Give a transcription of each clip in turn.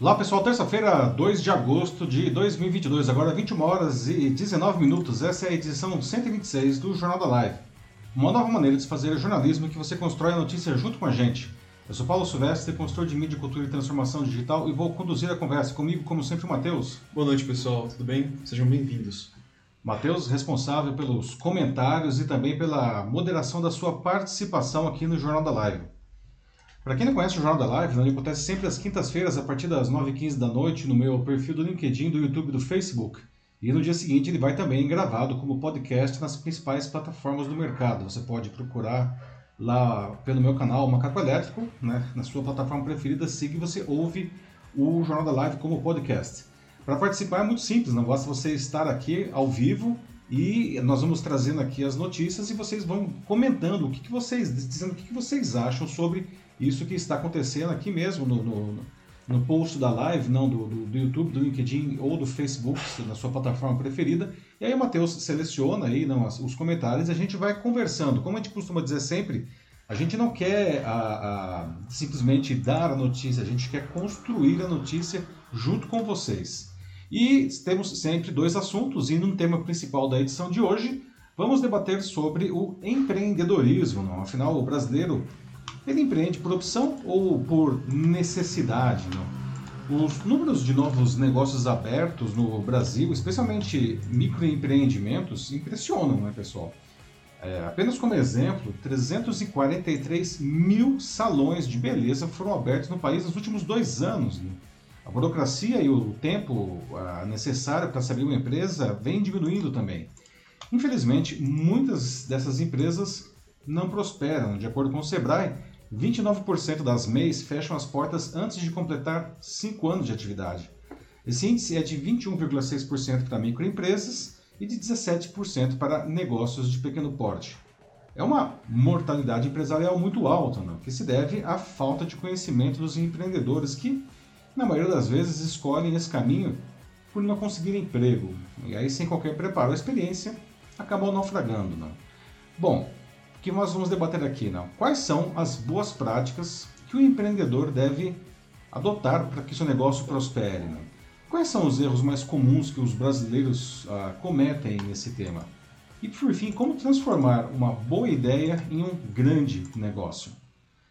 Olá pessoal, terça-feira, 2 de agosto de 2022, agora 21 horas e 19 minutos. Essa é a edição 126 do Jornal da Live. Uma nova maneira de se fazer jornalismo que você constrói a notícia junto com a gente. Eu sou Paulo Silvestre, consultor de mídia, cultura e transformação digital e vou conduzir a conversa comigo, como sempre, o Matheus. Boa noite pessoal, tudo bem? Sejam bem-vindos. Matheus, responsável pelos comentários e também pela moderação da sua participação aqui no Jornal da Live. Para quem não conhece o Jornal da Live, ele acontece sempre às quintas-feiras, a partir das 9h15 da noite, no meu perfil do LinkedIn, do YouTube do Facebook. E no dia seguinte ele vai também gravado como podcast nas principais plataformas do mercado. Você pode procurar lá pelo meu canal Macaco Elétrico, né, na sua plataforma preferida, siga e você ouve o Jornal da Live como podcast. Para participar é muito simples, não basta você estar aqui ao vivo e nós vamos trazendo aqui as notícias e vocês vão comentando o que, que vocês, dizendo o que, que vocês acham sobre isso que está acontecendo aqui mesmo no, no, no post da live, não do, do, do, YouTube, do LinkedIn ou do Facebook, na sua plataforma preferida. E aí o Matheus seleciona aí não, os comentários e a gente vai conversando. Como a gente costuma dizer sempre, a gente não quer a, a, simplesmente dar a notícia, a gente quer construir a notícia junto com vocês. E temos sempre dois assuntos, e no tema principal da edição de hoje, vamos debater sobre o empreendedorismo. Não? Afinal, o brasileiro ele empreende por opção ou por necessidade? Não? Os números de novos negócios abertos no Brasil, especialmente microempreendimentos, impressionam, né, pessoal? É, apenas como exemplo, 343 mil salões de beleza foram abertos no país nos últimos dois anos. Né? A burocracia e o tempo necessário para se abrir uma empresa vem diminuindo também. Infelizmente, muitas dessas empresas não prosperam. De acordo com o Sebrae, 29% das MEIs fecham as portas antes de completar 5 anos de atividade. Esse índice é de 21,6% para microempresas e de 17% para negócios de pequeno porte. É uma mortalidade empresarial muito alta, não? que se deve à falta de conhecimento dos empreendedores que na maioria das vezes escolhem esse caminho por não conseguir emprego, e aí sem qualquer preparo ou experiência, acabam naufragando. Não? Bom, que nós vamos debater aqui? Não? Quais são as boas práticas que o empreendedor deve adotar para que seu negócio prospere? Quais são os erros mais comuns que os brasileiros ah, cometem nesse tema? E por fim, como transformar uma boa ideia em um grande negócio?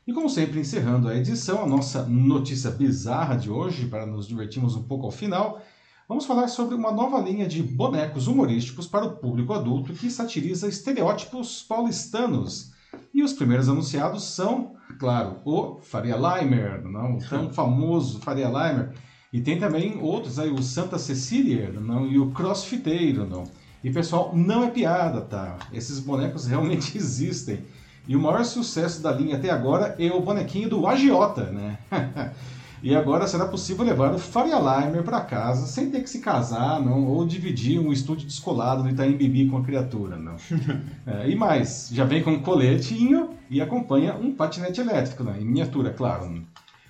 E como sempre, encerrando a edição, a nossa notícia bizarra de hoje, para nos divertirmos um pouco ao final, vamos falar sobre uma nova linha de bonecos humorísticos para o público adulto que satiriza estereótipos paulistanos. E os primeiros anunciados são, claro, o Faria Limer, não? o tão famoso Faria Limer, e tem também outros aí, o Santa Cecília não? e o Crossfiteiro. Não? E pessoal, não é piada, tá? Esses bonecos realmente existem. E o maior sucesso da linha até agora é o bonequinho do Agiota, né? e agora será possível levar o Faria Limer para casa sem ter que se casar, não, ou dividir um estúdio descolado no Itaim Bibi com a criatura, não. é, e mais, já vem com um coletinho e acompanha um patinete elétrico, né? em miniatura, claro. Né? O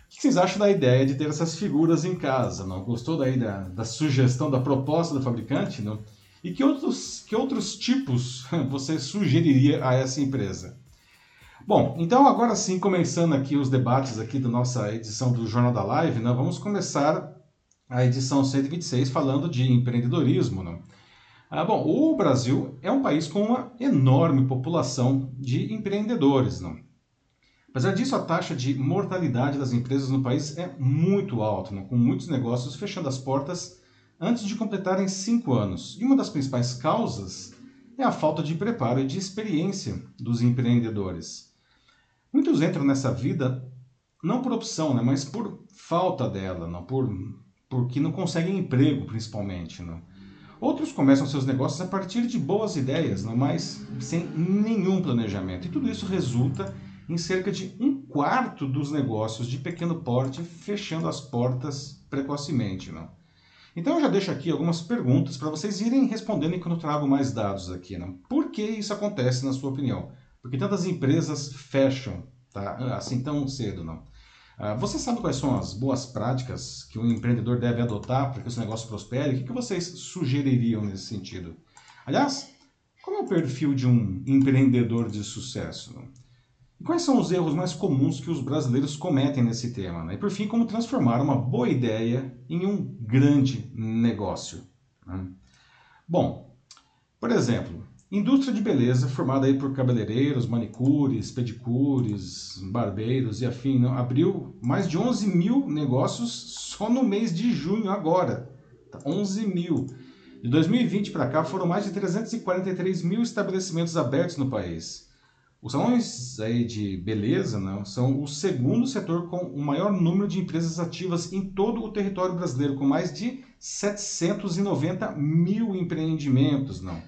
que vocês acham da ideia de ter essas figuras em casa? Não gostou daí da, da sugestão, da proposta do fabricante? Não? E que outros, que outros tipos você sugeriria a essa empresa? Bom, então agora sim, começando aqui os debates aqui da nossa edição do Jornal da Live, né, vamos começar a edição 126 falando de empreendedorismo. Né? Ah, bom, o Brasil é um país com uma enorme população de empreendedores. Né? Apesar disso, a taxa de mortalidade das empresas no país é muito alta, né? com muitos negócios fechando as portas antes de completarem cinco anos. E uma das principais causas é a falta de preparo e de experiência dos empreendedores. Muitos entram nessa vida não por opção, né, mas por falta dela, não por porque não conseguem emprego, principalmente, não. Outros começam seus negócios a partir de boas ideias, não, mas sem nenhum planejamento. E tudo isso resulta em cerca de um quarto dos negócios de pequeno porte fechando as portas precocemente, não. Então eu já deixo aqui algumas perguntas para vocês irem respondendo enquanto eu trago mais dados aqui, não. Por que isso acontece na sua opinião? Porque tantas empresas fecham tá? assim tão cedo, não. Ah, você sabe quais são as boas práticas que um empreendedor deve adotar para que seu negócio prospere? O que vocês sugeririam nesse sentido? Aliás, qual é o perfil de um empreendedor de sucesso? E quais são os erros mais comuns que os brasileiros cometem nesse tema? Né? E por fim, como transformar uma boa ideia em um grande negócio? Né? Bom, por exemplo, indústria de beleza formada aí por cabeleireiros, manicures, pedicures, barbeiros e afim, não, abriu mais de 11 mil negócios só no mês de junho agora. 11 tá, mil. De 2020 para cá foram mais de 343 mil estabelecimentos abertos no país. Os salões aí de beleza não, são o segundo setor com o maior número de empresas ativas em todo o território brasileiro, com mais de 790 mil empreendimentos. Não.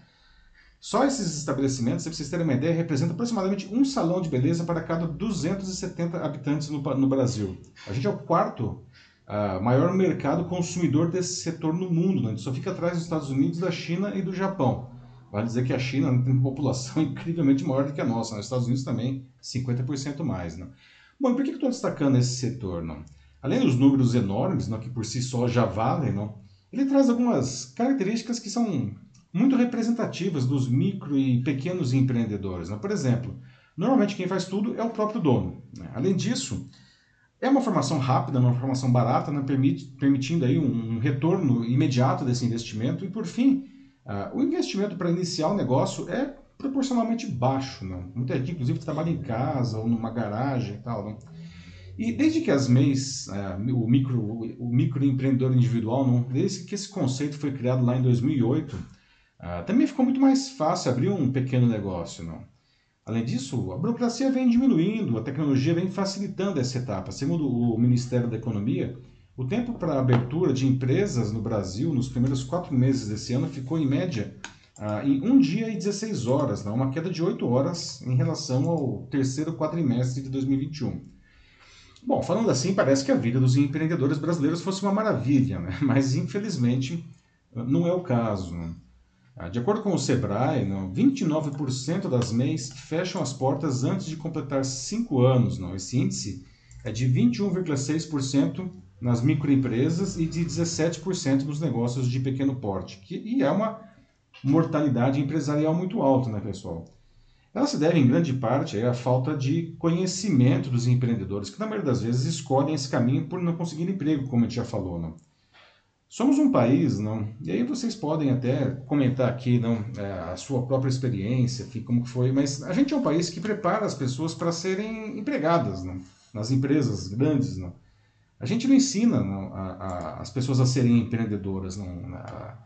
Só esses estabelecimentos, para vocês terem uma ideia, representam aproximadamente um salão de beleza para cada 270 habitantes no, no Brasil. A gente é o quarto uh, maior mercado consumidor desse setor no mundo. Né? A gente só fica atrás dos Estados Unidos, da China e do Japão. Vale dizer que a China tem uma população incrivelmente maior do que a nossa. Nos né? Estados Unidos também, 50% mais. Né? Bom, e por que, que estou destacando esse setor? Não? Além dos números enormes, não, que por si só já valem, não, ele traz algumas características que são muito representativas dos micro e pequenos empreendedores. Né? Por exemplo, normalmente quem faz tudo é o próprio dono. Né? Além disso, é uma formação rápida, uma formação barata, né? Permite, permitindo aí um, um retorno imediato desse investimento. E por fim, uh, o investimento para iniciar o negócio é proporcionalmente baixo. Né? Muita gente, inclusive, trabalha em casa ou numa garagem e tal. Né? E desde que as MEIs, uh, o, micro, o microempreendedor individual, não, desde que esse conceito foi criado lá em 2008, uh, ah, também ficou muito mais fácil abrir um pequeno negócio. Não? Além disso, a burocracia vem diminuindo, a tecnologia vem facilitando essa etapa. Segundo o Ministério da Economia, o tempo para a abertura de empresas no Brasil nos primeiros quatro meses desse ano ficou, em média, ah, em um dia e 16 horas, né? uma queda de 8 horas em relação ao terceiro quadrimestre de 2021. Bom, falando assim, parece que a vida dos empreendedores brasileiros fosse uma maravilha, né? mas infelizmente não é o caso. Ah, de acordo com o Sebrae, 29% das MEIs fecham as portas antes de completar 5 anos. Esse índice é de 21,6% nas microempresas e de 17% nos negócios de pequeno porte, e é uma mortalidade empresarial muito alta, né, pessoal? Ela se deve, em grande parte, à falta de conhecimento dos empreendedores, que na maioria das vezes escolhem esse caminho por não conseguir emprego, como a gente já falou. Não? Somos um país, não? E aí vocês podem até comentar aqui, não, é, a sua própria experiência, como que foi, mas a gente é um país que prepara as pessoas para serem empregadas, não? Nas empresas grandes, não? A gente não ensina não, a, a, as pessoas a serem empreendedoras, não? A,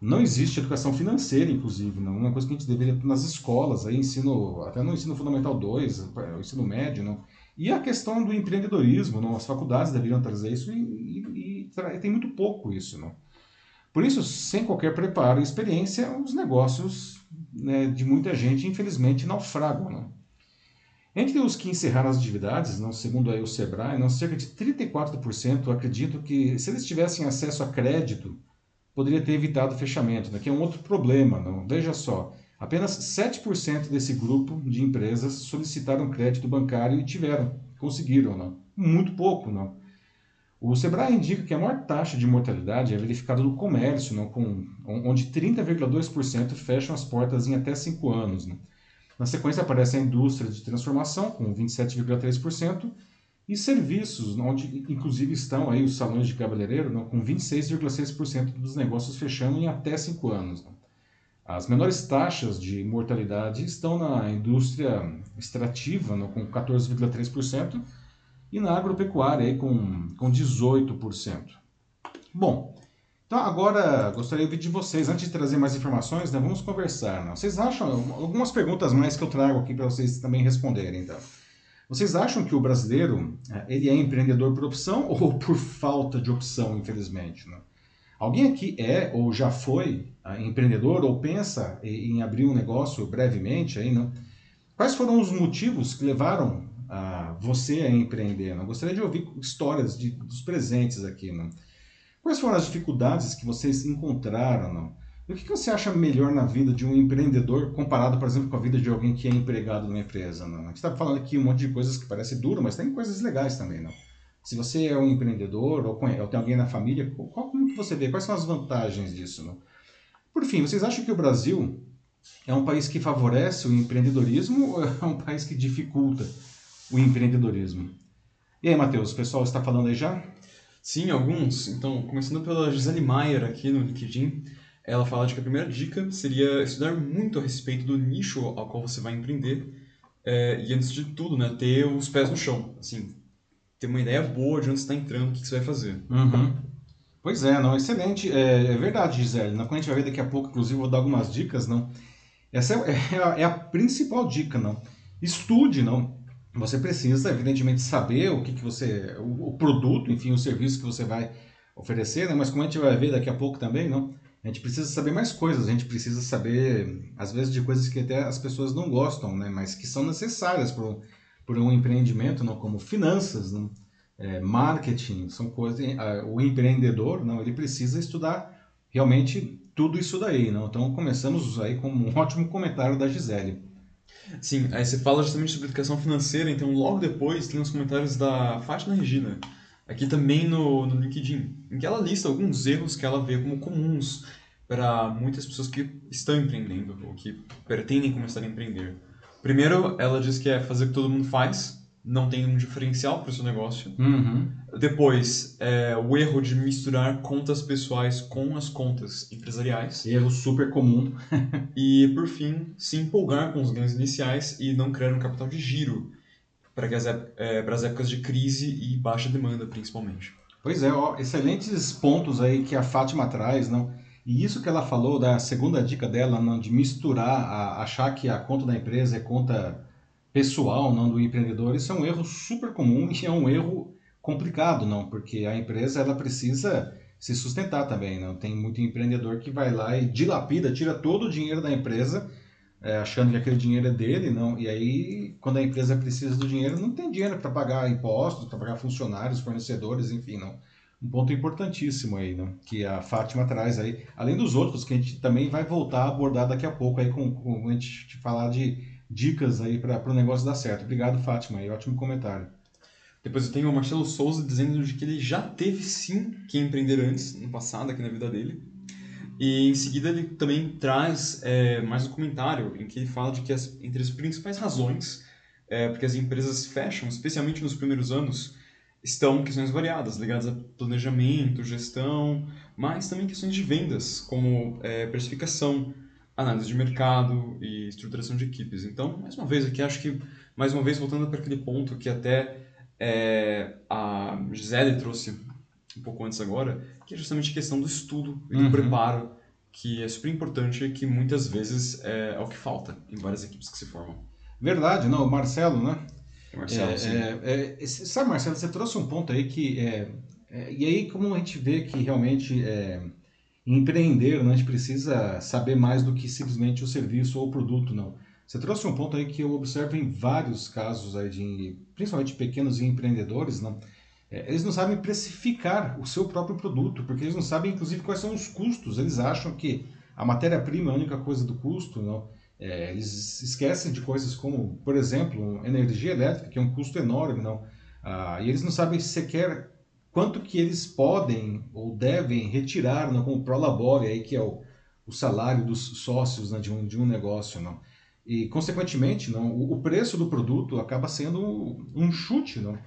não existe educação financeira, inclusive, não. Uma coisa que a gente deveria nas escolas, aí ensino, até no ensino fundamental 2, o ensino médio, não. E a questão do empreendedorismo, não? As faculdades deveriam trazer isso e tem muito pouco isso. Não? Por isso, sem qualquer preparo e experiência, os negócios né, de muita gente, infelizmente, naufragam. Não? Entre os que encerraram as atividades, não, segundo aí o Sebrae, não, cerca de 34% acreditam que, se eles tivessem acesso a crédito, poderia ter evitado o fechamento, né, que é um outro problema. Não? Veja só, apenas 7% desse grupo de empresas solicitaram crédito bancário e tiveram, conseguiram. Não? Muito pouco. Não? O Sebrae indica que a maior taxa de mortalidade é verificada no comércio, não, com, onde 30,2% fecham as portas em até 5 anos. Né? Na sequência aparece a indústria de transformação, com 27,3%, e serviços, onde inclusive estão aí os salões de cabeleireiro, não, com 26,6% dos negócios fechando em até 5 anos. Né? As menores taxas de mortalidade estão na indústria extrativa, não, com 14,3%, e na agropecuária aí com, com 18%. Bom, então agora gostaria de ouvir de vocês, antes de trazer mais informações, né, vamos conversar. Né? Vocês acham, algumas perguntas mais que eu trago aqui para vocês também responderem, então. Vocês acham que o brasileiro é, ele é empreendedor por opção ou por falta de opção, infelizmente? Né? Alguém aqui é ou já foi uh, empreendedor ou pensa em abrir um negócio brevemente? Aí, não? Quais foram os motivos que levaram você a empreender. Não? Gostaria de ouvir histórias de, dos presentes aqui. Não? Quais foram as dificuldades que vocês encontraram? E o que, que você acha melhor na vida de um empreendedor comparado, por exemplo, com a vida de alguém que é empregado numa empresa? Não? A gente está falando aqui um monte de coisas que parece duro, mas tem coisas legais também. Não? Se você é um empreendedor ou, ou tem alguém na família, qual, como que você vê? Quais são as vantagens disso? Por fim, vocês acham que o Brasil é um país que favorece o empreendedorismo ou é um país que dificulta o empreendedorismo. E aí, Matheus, o pessoal está falando aí já? Sim, alguns. Então, começando pela Gisele Maier aqui no LinkedIn, ela fala de que a primeira dica seria estudar muito a respeito do nicho ao qual você vai empreender é, e, antes de tudo, né, ter os pés no chão. Assim, ter uma ideia boa de onde está entrando, o que, que, você vai fazer. Uhum. Pois é, não, excelente. É, é verdade, Gisele. Quando a gente vai ver daqui a pouco, inclusive, vou dar algumas dicas, não. Essa é, é, a, é a principal dica, não. Estude, não. Você precisa, evidentemente, saber o que, que você. O, o, produto, enfim, o serviço que você vai oferecer, né? mas como a gente vai ver daqui a pouco também, não? A gente precisa saber mais coisas, a gente precisa saber, às vezes, de coisas que até as pessoas não gostam, né? mas que são necessárias para um, empreendimento, não? como finanças, não? É, marketing, são coisas. O empreendedor, não, ele precisa estudar realmente tudo isso daí. Não? Então, começamos aí com um ótimo comentário da Gisele. Sim, aí você fala justamente sobre educação financeira, então logo depois tem os comentários da Fátima Regina, aqui também no, no LinkedIn, em que ela lista alguns erros que ela vê como comuns para muitas pessoas que estão empreendendo ou que pretendem começar a empreender. Primeiro, ela diz que é fazer o que todo mundo faz, não tem um diferencial para o seu negócio. Uhum. Depois, é, o erro de misturar contas pessoais com as contas empresariais. Erro super comum. e, por fim, se empolgar com os ganhos iniciais e não criar um capital de giro para, as, é, para as épocas de crise e baixa demanda, principalmente. Pois é, ó, excelentes pontos aí que a Fátima traz, não? E isso que ela falou da segunda dica dela, não, de misturar, a, achar que a conta da empresa é conta pessoal não do empreendedor, isso é um erro super comum e é um erro complicado, não, porque a empresa ela precisa se sustentar também, não? Tem muito empreendedor que vai lá e dilapida, tira todo o dinheiro da empresa, é, achando que aquele dinheiro é dele, não, e aí quando a empresa precisa do dinheiro, não tem dinheiro para pagar impostos, para pagar funcionários, fornecedores, enfim, não. Um ponto importantíssimo aí, não, que a Fátima traz aí, além dos outros que a gente também vai voltar a abordar daqui a pouco aí com, com a gente falar de dicas aí para o negócio dar certo. Obrigado, Fátima, aí, ótimo comentário. Depois eu tenho o Marcelo Souza dizendo de que ele já teve sim que empreender antes, no passado, aqui na vida dele. E em seguida ele também traz é, mais um comentário em que ele fala de que as, entre as principais razões é, porque as empresas fecham, especialmente nos primeiros anos, estão questões variadas, ligadas a planejamento, gestão, mas também questões de vendas, como é, precificação, análise de mercado e estruturação de equipes. Então, mais uma vez aqui, acho que, mais uma vez, voltando para aquele ponto que até é, a Gisele trouxe um pouco antes agora, que é justamente a questão do estudo e do uhum. preparo, que é super importante e que muitas vezes é, é, o que falta em várias equipes que se formam. Verdade, não, o Marcelo, né? Marcelo, é, sim. É, é, sabe, Marcelo, você trouxe um ponto aí que... É, e aí, como a gente vê que realmente empreender, né, a gente precisa saber mais do que simplesmente o serviço ou o produto, não. Você trouxe um ponto aí que eu observo em vários casos aí de, principalmente pequenos empreendedores, não. É, eles não sabem precificar o seu próprio produto, porque eles não sabem, inclusive, quais são os custos. Eles acham que a matéria-prima é a única coisa do custo, não. É, eles esquecem de coisas como, por exemplo, energia elétrica, que é um custo enorme, não. Ah, e eles não sabem sequer quanto que eles podem ou devem retirar né, como prolabore, aí, que é o, o salário dos sócios né, de, um, de um negócio. Não? E, consequentemente, não, o, o preço do produto acaba sendo um chute. Não?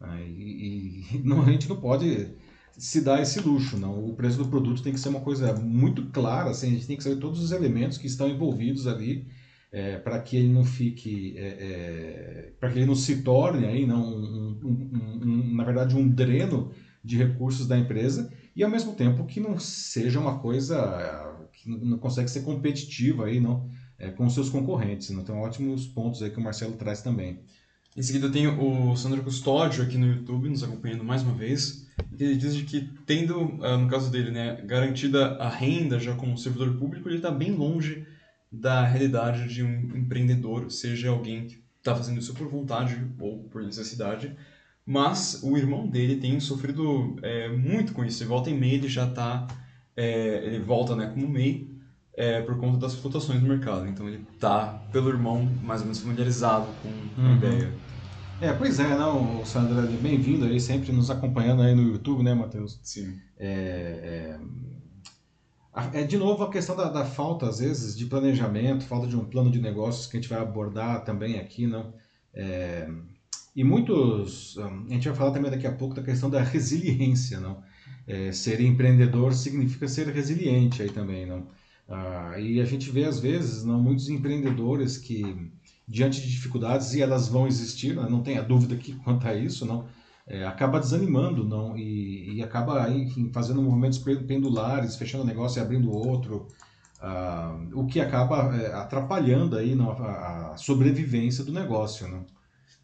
Ah, e, e não, a gente não pode se dar esse luxo. Não? O preço do produto tem que ser uma coisa muito clara, assim, a gente tem que saber todos os elementos que estão envolvidos ali é, para que ele não fique, é, é, para que ele não se torne aí, não, um, um, um, na verdade, um dreno de recursos da empresa e ao mesmo tempo que não seja uma coisa que não consegue ser competitiva aí, não, é, com seus concorrentes. Não? Então, ótimos pontos aí que o Marcelo traz também. Em seguida, tem o Sandro Custódio aqui no YouTube, nos acompanhando mais uma vez. Ele diz que, tendo, ah, no caso dele, né, garantida a renda já como servidor público, ele está bem longe da realidade de um empreendedor, seja alguém que está fazendo isso por vontade ou por necessidade. Mas o irmão dele tem sofrido é, muito com isso. E volta e meia ele já está. É, ele volta né, como MEI é, por conta das flutuações no mercado. Então ele está, pelo irmão, mais ou menos familiarizado com a uhum. ideia. É, pois é, não, Sandra, bem-vindo aí, sempre nos acompanhando aí no YouTube, né, Matheus? Sim. É, é é de novo a questão da, da, falta, às vezes, de planejamento, falta de um plano de negócios que a gente vai abordar também aqui, não? É, E muitos, a gente vai falar também daqui a pouco da questão da resiliência, não? É, ser empreendedor significa ser resiliente aí também, não? Ah, e a gente vê às vezes, não, muitos empreendedores que diante de dificuldades e elas vão existir, né? não tenha dúvida que quanto a isso, não? É, acaba desanimando, não? E, e acaba enfim, fazendo movimentos pendulares, fechando um negócio e abrindo outro, ah, o que acaba é, atrapalhando aí não, a, a sobrevivência do negócio, não?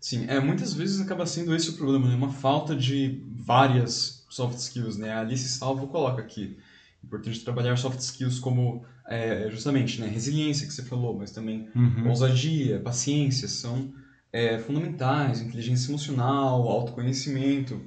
Sim, é, muitas vezes acaba sendo esse o problema, né? Uma falta de várias soft skills, né? A Alice Salvo coloca aqui. Importante trabalhar soft skills como, é, justamente, né? Resiliência, que você falou, mas também uhum. ousadia, paciência, são é, fundamentais. Inteligência emocional, autoconhecimento.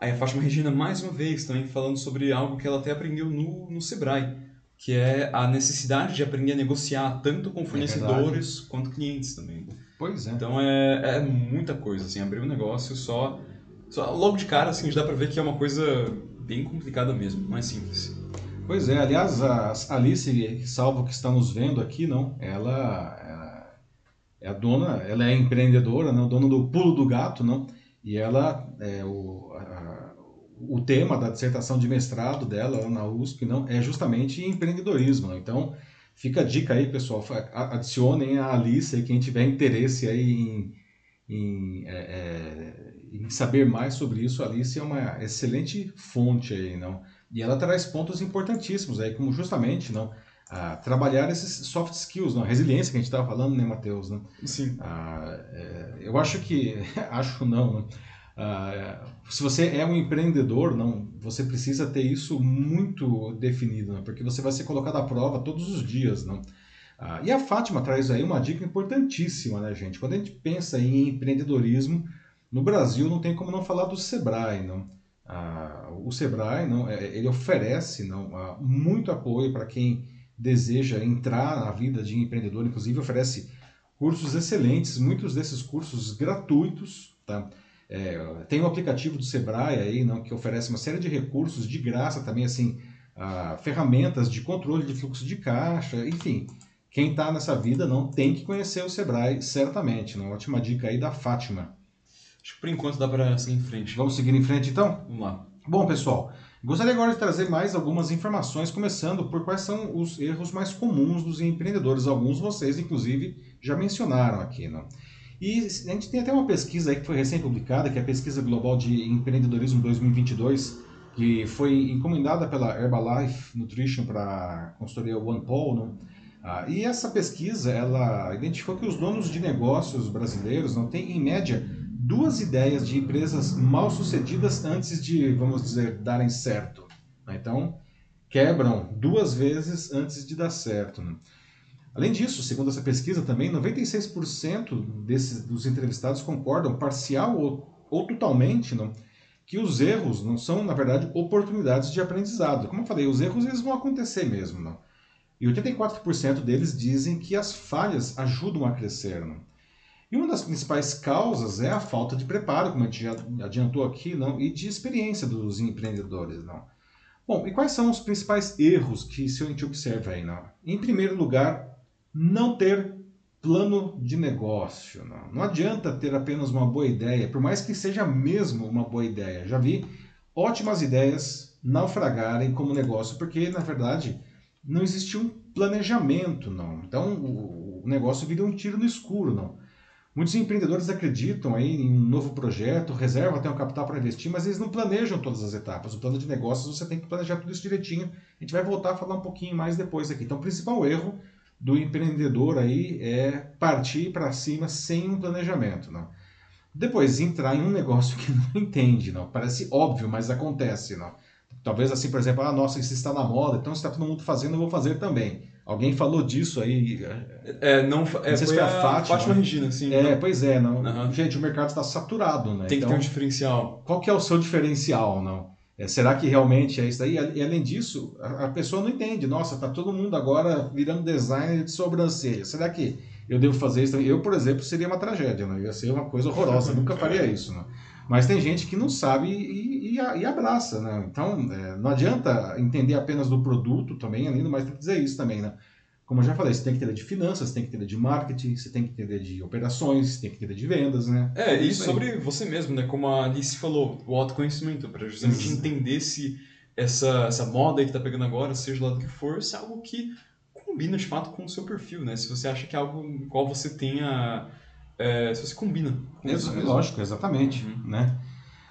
Aí a Fátima Regina, mais uma vez, também falando sobre algo que ela até aprendeu no, no Sebrae, que é a necessidade de aprender a negociar tanto com é fornecedores é quanto clientes também. Pois é. Então é, é muita coisa, assim, abrir um negócio só, só logo de cara, assim, já dá pra ver que é uma coisa bem complicada mesmo, não é simples. Pois é, aliás, a Alice Salvo que está nos vendo aqui, não, ela, ela é a dona, ela é empreendedora, não, dona do pulo do gato, não, e ela, é, o, a, o tema da dissertação de mestrado dela na USP, não, é justamente empreendedorismo, não? então Fica a dica aí, pessoal, adicionem a Alice, quem tiver interesse aí em, em, é, é, em, saber mais sobre isso, a Alice é uma excelente fonte aí, não? E ela traz pontos importantíssimos aí, como justamente, não, a trabalhar esses soft skills, não, a resiliência que a gente estava falando, né, Matheus? Né? Sim. Ah, é, eu acho que, acho não, né? Uh, se você é um empreendedor, não, você precisa ter isso muito definido, não, porque você vai ser colocado à prova todos os dias, não. Uh, e a Fátima traz aí uma dica importantíssima, né, gente? Quando a gente pensa em empreendedorismo, no Brasil não tem como não falar do Sebrae, não. Uh, o Sebrae, não, é, ele oferece, não, muito apoio para quem deseja entrar na vida de empreendedor, inclusive oferece cursos excelentes, muitos desses cursos gratuitos, tá? É, tem o um aplicativo do Sebrae aí, não, que oferece uma série de recursos de graça também, assim, ah, ferramentas de controle de fluxo de caixa, enfim. Quem está nessa vida não tem que conhecer o Sebrae, certamente. Uma ótima dica aí da Fátima. Acho que por enquanto dá para seguir em frente. Vamos seguir em frente então? Vamos lá. Bom, pessoal, gostaria agora de trazer mais algumas informações, começando por quais são os erros mais comuns dos empreendedores. Alguns vocês, inclusive, já mencionaram aqui. Não? E a gente tem até uma pesquisa aí que foi recém-publicada, que é a Pesquisa Global de Empreendedorismo 2022, que foi encomendada pela Herbalife Nutrition para a consultoria OnePoll. Né? Ah, e essa pesquisa, ela identificou que os donos de negócios brasileiros não têm, em média, duas ideias de empresas mal sucedidas antes de, vamos dizer, darem certo. Então, quebram duas vezes antes de dar certo. Né? Além disso, segundo essa pesquisa também, 96% desses, dos entrevistados concordam, parcial ou, ou totalmente, não, que os erros não são, na verdade, oportunidades de aprendizado. Como eu falei, os erros eles vão acontecer mesmo. Não? E 84% deles dizem que as falhas ajudam a crescer. Não? E uma das principais causas é a falta de preparo, como a gente já adiantou aqui, não? e de experiência dos empreendedores. Não? Bom, e quais são os principais erros que se a gente observa aí? Não? Em primeiro lugar, não ter plano de negócio. Não. não adianta ter apenas uma boa ideia, por mais que seja mesmo uma boa ideia. Já vi ótimas ideias naufragarem como negócio, porque na verdade não existia um planejamento, não. Então o negócio vira um tiro no escuro, não. Muitos empreendedores acreditam aí em um novo projeto, reservam até um capital para investir, mas eles não planejam todas as etapas. O plano de negócios você tem que planejar tudo isso direitinho. A gente vai voltar a falar um pouquinho mais depois aqui. Então, o principal erro do empreendedor aí é partir para cima sem um planejamento, não. Depois entrar em um negócio que não entende, não. Parece óbvio, mas acontece, não. Talvez assim, por exemplo, ah, nossa, isso está na moda, então está todo mundo fazendo, eu vou fazer também. Alguém falou disso aí. É, não, é, não sei se foi a, a Fátima. Fátima Regina, sim. É, não. pois é, não. Uhum. Gente, o mercado está saturado, né? Tem que então, ter um diferencial. Qual que é o seu diferencial, não? É, será que realmente é isso daí? E além disso, a, a pessoa não entende. Nossa, tá todo mundo agora virando designer de sobrancelha. Será que eu devo fazer isso? Eu, por exemplo, seria uma tragédia, né? Ia ser uma coisa horrorosa. nunca faria isso, né? Mas tem gente que não sabe e, e, e abraça, né? Então, é, não adianta entender apenas do produto também, além do mais, tem que dizer isso também, né? Como eu já falei, você tem que entender de finanças, você tem que entender de marketing, você tem que entender de operações, você tem que entender de vendas, né? É, e sobre você mesmo, né? Como a Alice falou, o autoconhecimento, para justamente entender se essa, essa moda aí que tá pegando agora, seja lá do que for, se é algo que combina de fato com o seu perfil, né? Se você acha que é algo em qual você tenha. É, se você combina com isso. Lógico, exatamente. Uhum. Né?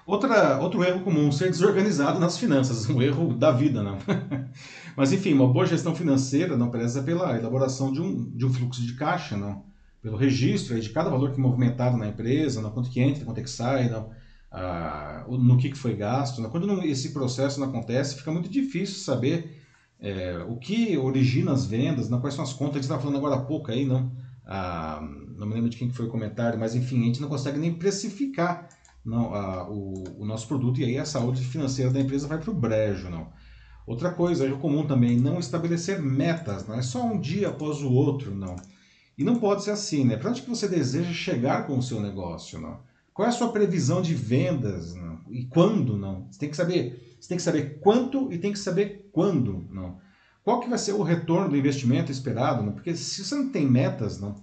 Outra, outro erro comum, ser desorganizado nas finanças, um erro da vida, não. Mas enfim, uma boa gestão financeira não preza pela elaboração de um, de um fluxo de caixa, não. Pelo registro de cada valor que é movimentado na empresa, não, quanto que entra, quanto é que sai, não, ah, no que, que foi gasto. Não. Quando não, esse processo não acontece, fica muito difícil saber é, o que origina as vendas, não, quais são as contas, a gente estava falando agora há pouco aí, não, ah, não me lembro de quem foi o comentário, mas enfim, a gente não consegue nem precificar não, a, o, o, nosso produto e aí a saúde financeira da empresa vai para o brejo. Não. Outra coisa, é comum também não estabelecer metas, não é só um dia após o outro, não. E não pode ser assim, né? Para onde que você deseja chegar com o seu negócio, não? Qual é a sua previsão de vendas, não? E quando, não? Você tem que saber, você tem que saber quanto e tem que saber quando, não. Qual que vai ser o retorno do investimento esperado, não? Porque se você não tem metas, não,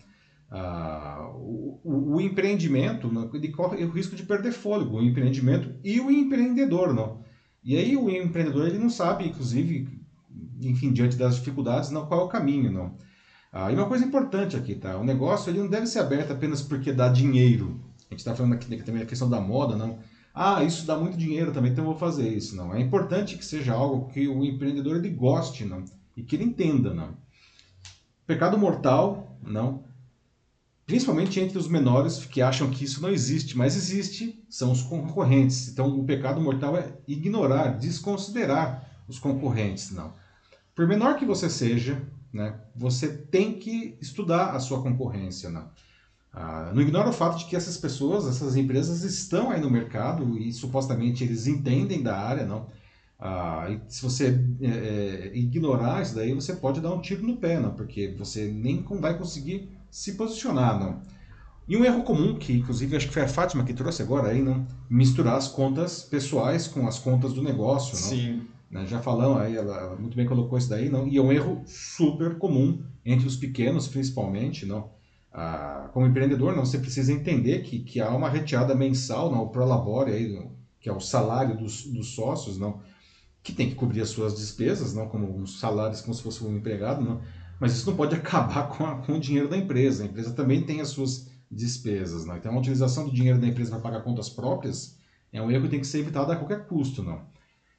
ah, o, o, empreendimento né, ele corre o risco de perder fôlego, o empreendimento e o empreendedor. Não? E aí o empreendedor ele não sabe, inclusive, enfim, diante das dificuldades, não, qual é o caminho. Não? Ah, e uma coisa importante aqui, tá? o negócio ele não deve ser aberto apenas porque dá dinheiro. A gente está falando aqui também a questão da moda, não. Ah, isso dá muito dinheiro também, então eu vou fazer isso. Não, é importante que seja algo que o empreendedor ele goste, não, e que ele entenda, não. Pecado mortal, não principalmente entre os menores que acham que isso não existe, mas existe, são os concorrentes. Então, o pecado mortal é ignorar, desconsiderar os concorrentes, não. Por menor que você seja, né, você tem que estudar a sua concorrência, não. Ah, não ignora o fato de que essas pessoas, essas empresas estão aí no mercado e supostamente eles entendem da área, não. Ah, se você é, é, ignorar isso daí, você pode dar um tiro no pé, não, porque você nem vai conseguir se posicionar. Não? E um erro comum, que inclusive acho que foi a Fátima que trouxe agora aí, não? misturar as contas pessoais com as contas do negócio. Não? Sim. Né? Já falamos aí, ela muito bem colocou isso daí, não? e é um erro super comum entre os pequenos, principalmente. não ah, Como empreendedor, não, você precisa entender que, que há uma retirada mensal, não? o Prolabore, aí, que é o salário dos, dos sócios, não? que tem que cobrir as suas despesas, não como os salários como se fosse um empregado, não mas isso não pode acabar com, a, com o dinheiro da empresa. A empresa também tem as suas despesas. Não? Então, a utilização do dinheiro da empresa para pagar contas próprias é um erro que tem que ser evitado a qualquer custo. Não?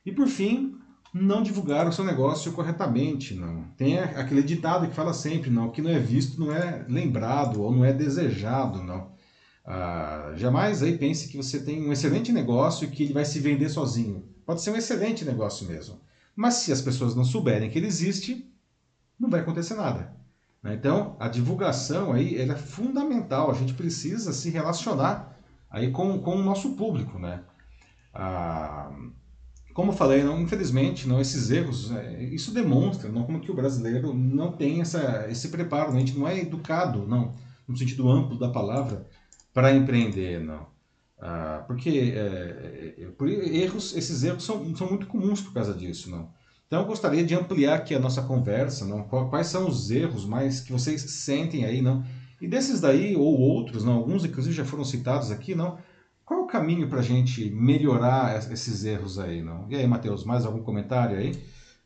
E, por fim, não divulgar o seu negócio corretamente. Não. Tem aquele ditado que fala sempre, não, que não é visto não é lembrado ou não é desejado. Não. Ah, jamais aí pense que você tem um excelente negócio e que ele vai se vender sozinho. Pode ser um excelente negócio mesmo. Mas se as pessoas não souberem que ele existe, não vai acontecer nada. Né? Então, a divulgação aí é fundamental. A gente precisa se relacionar aí com, com o nosso público, né? Ah, como eu falei, não, infelizmente, não esses erros, é, isso demonstra não como que o brasileiro não tem essa, esse preparo, né? a gente não é educado, não, no sentido amplo da palavra, para empreender, não. Ah, porque é, é, por erros, esses erros são, são muito comuns por causa disso, não. Então eu gostaria de ampliar aqui a nossa conversa, não? Quais são os erros mais que vocês sentem aí, não? E desses daí ou outros, não? Alguns inclusive já foram citados aqui, não? Qual é o caminho para a gente melhorar esses erros aí, não? E aí, Matheus, mais algum comentário aí?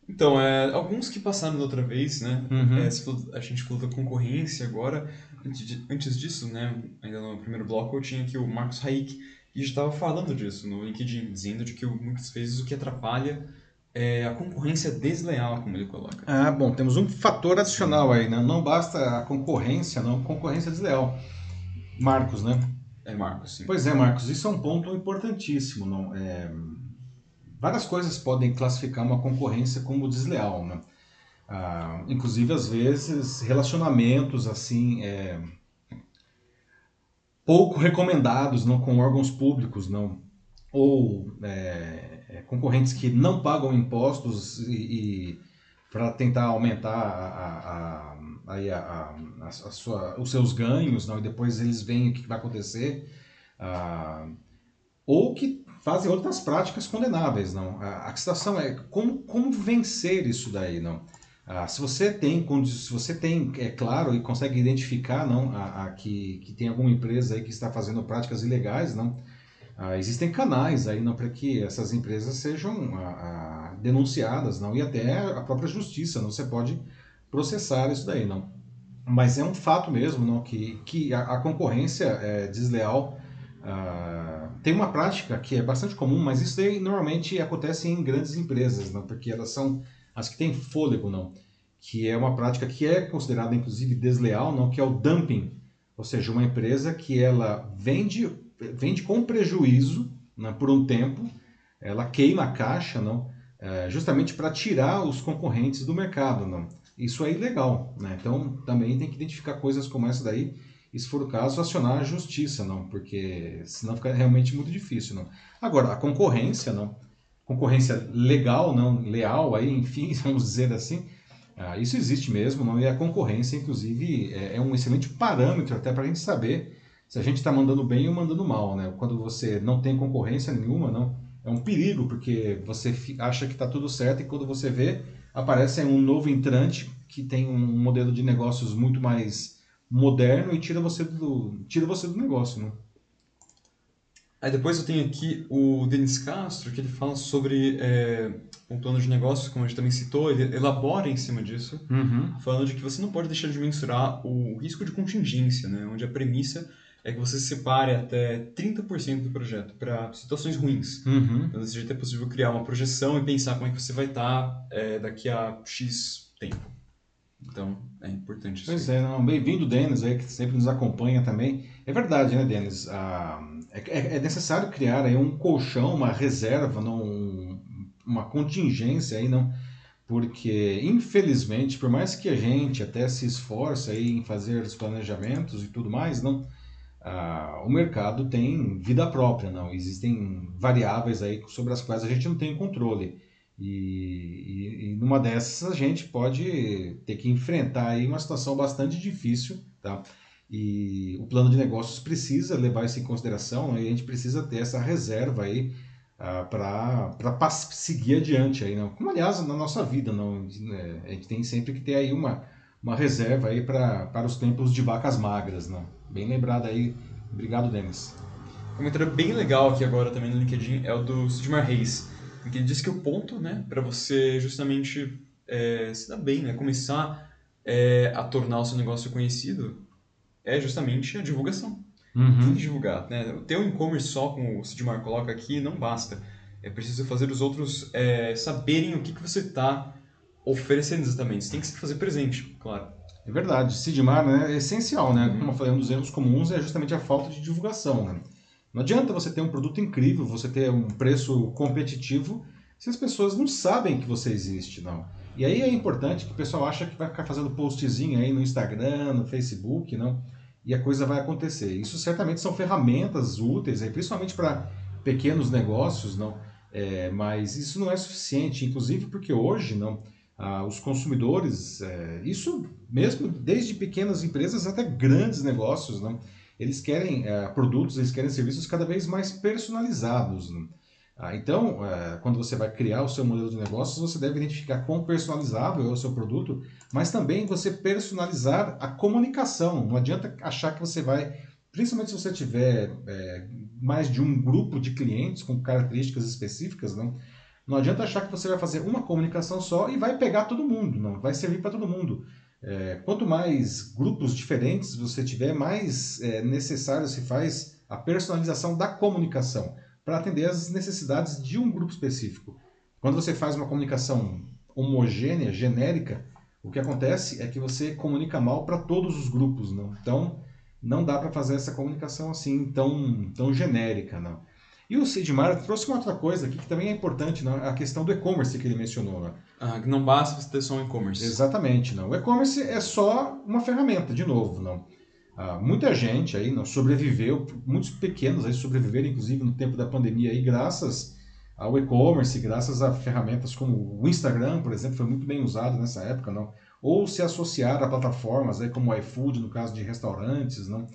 Então, é, alguns que passaram da outra vez, né? Uhum. É, a gente falou da concorrência agora. Antes disso, né? Ainda no primeiro bloco, eu tinha aqui o Marcos Raik, e já estava falando disso no LinkedIn, dizendo de que muitas vezes o que atrapalha é a concorrência desleal, como ele coloca. Ah, bom, temos um fator adicional aí, né? Não basta a concorrência, não, concorrência desleal. Marcos, né? É Marcos, sim. Pois é, Marcos, isso é um ponto importantíssimo, não? É... Várias coisas podem classificar uma concorrência como desleal, né? Ah, inclusive, às vezes, relacionamentos assim é... pouco recomendados, não, com órgãos públicos, não, ou é é, concorrentes que não pagam impostos e, e para tentar aumentar a, a, a, a, sua, os seus ganhos, não? e depois eles veem o que vai acontecer, ah, ou que fazem outras práticas condenáveis. Não? A, situação é como, como vencer isso daí. Não? Ah, se você tem, se você tem, é claro, e consegue identificar não, a, a que, que tem alguma empresa aí que está fazendo práticas ilegais, não, ah, existem canais aí para que essas empresas sejam ah, ah, denunciadas, não, e até a própria justiça, não, você pode processar isso daí, não. Mas é um fato mesmo, não, que, que a, a concorrência é desleal. Ah, tem uma prática que é bastante comum, mas isso aí normalmente acontece em grandes empresas, não, porque elas são as que têm fôlego, não, que é uma prática que é considerada inclusive desleal, não, que é o dumping, ou seja, uma empresa que ela vende vende com prejuízo né, por um tempo, ela queima a caixa, não, é, justamente para tirar os concorrentes do mercado, não. Isso é ilegal, né? Então também tem que identificar coisas como essa daí e se for o caso acionar a justiça, não, porque senão fica realmente muito difícil, não. Agora a concorrência, não, concorrência legal, não leal, aí, enfim, vamos dizer assim, ah, isso existe mesmo, não? E a concorrência, inclusive, é, é um excelente parâmetro até para a gente saber se a gente está mandando bem ou mandando mal, né? Quando você não tem concorrência nenhuma, não, é um perigo porque você acha que está tudo certo e quando você vê aparece um novo entrante que tem um modelo de negócios muito mais moderno e tira você do tira você do negócio, né? Aí depois eu tenho aqui o Denis Castro, que ele fala sobre é, um plano de negócio, como a gente também citou, ele elabora em cima disso, uhum. falando de que você não pode deixar de mensurar o risco de contingência, né? onde a premissa é que você separe até 30% do projeto para situações ruins. Uhum. Então, desse jeito é possível criar uma projeção e pensar como é que você vai estar tá, é, daqui a X tempo. Então, é importante isso. Pois é, bem-vindo, Denis, aí, que sempre nos acompanha também. É verdade, né, Denis? Ah, é, é, necessário criar aí um colchão, uma reserva, não, uma contingência aí, não? Porque, infelizmente, por mais que a gente até se esforce aí em fazer os planejamentos e tudo mais, não, ah, o mercado tem vida própria, não? Existem variáveis aí sobre as quais a gente não tem controle. E, e, e, numa dessas a gente pode ter que enfrentar aí uma situação bastante difícil, tá? E o plano de negócios precisa levar isso em consideração né? e a gente precisa ter essa reserva aí ah, para seguir adiante aí, não? Como aliás na nossa vida, não? Né? A gente tem sempre que ter aí uma, uma reserva aí pra, para os tempos de vacas magras, não? Bem lembrado aí. Obrigado, Denis. Um comentário bem legal aqui agora também no LinkedIn é o do Sidmar Reis em que ele diz que o ponto, né, para você justamente é, se dar bem, né, começar é, a tornar o seu negócio conhecido, é justamente a divulgação. Uhum. Tem que divulgar, né? Ter um e-commerce só, como o Sidmar coloca aqui, não basta. É preciso fazer os outros é, saberem o que, que você está oferecendo exatamente. Você tem que se fazer presente, claro. É verdade. Sidmar né, é essencial, né? Uhum. Como eu falei, um dos erros comuns é justamente a falta de divulgação, né? Não adianta você ter um produto incrível, você ter um preço competitivo, se as pessoas não sabem que você existe, não. E aí é importante que o pessoal acha que vai ficar fazendo postzinho aí no Instagram, no Facebook, não. E a coisa vai acontecer. Isso certamente são ferramentas úteis, aí, principalmente para pequenos negócios, não. É, mas isso não é suficiente, inclusive porque hoje não ah, os consumidores, é, isso mesmo desde pequenas empresas até grandes negócios, não eles querem é, produtos, eles querem serviços cada vez mais personalizados. Né? Ah, então, é, quando você vai criar o seu modelo de negócios, você deve identificar quão personalizável é o seu produto, mas também você personalizar a comunicação. Não adianta achar que você vai, principalmente se você tiver é, mais de um grupo de clientes com características específicas, não, não adianta achar que você vai fazer uma comunicação só e vai pegar todo mundo, não vai servir para todo mundo. É, quanto mais grupos diferentes você tiver, mais é, necessário se faz a personalização da comunicação para atender às necessidades de um grupo específico. Quando você faz uma comunicação homogênea, genérica, o que acontece é que você comunica mal para todos os grupos, não? Então, não dá para fazer essa comunicação assim tão, tão genérica, não. E o Sidmar trouxe uma outra coisa aqui que também é importante, né? a questão do e-commerce que ele mencionou. Né? Ah, não basta você ter só um e-commerce. Exatamente. Não. O e-commerce é só uma ferramenta, de novo. Não. Ah, muita gente aí não sobreviveu, muitos pequenos aí sobreviveram, inclusive no tempo da pandemia, aí, graças ao e-commerce, graças a ferramentas como o Instagram, por exemplo, foi muito bem usado nessa época, não? Ou se associar a plataformas aí como o iFood, no caso de restaurantes, não?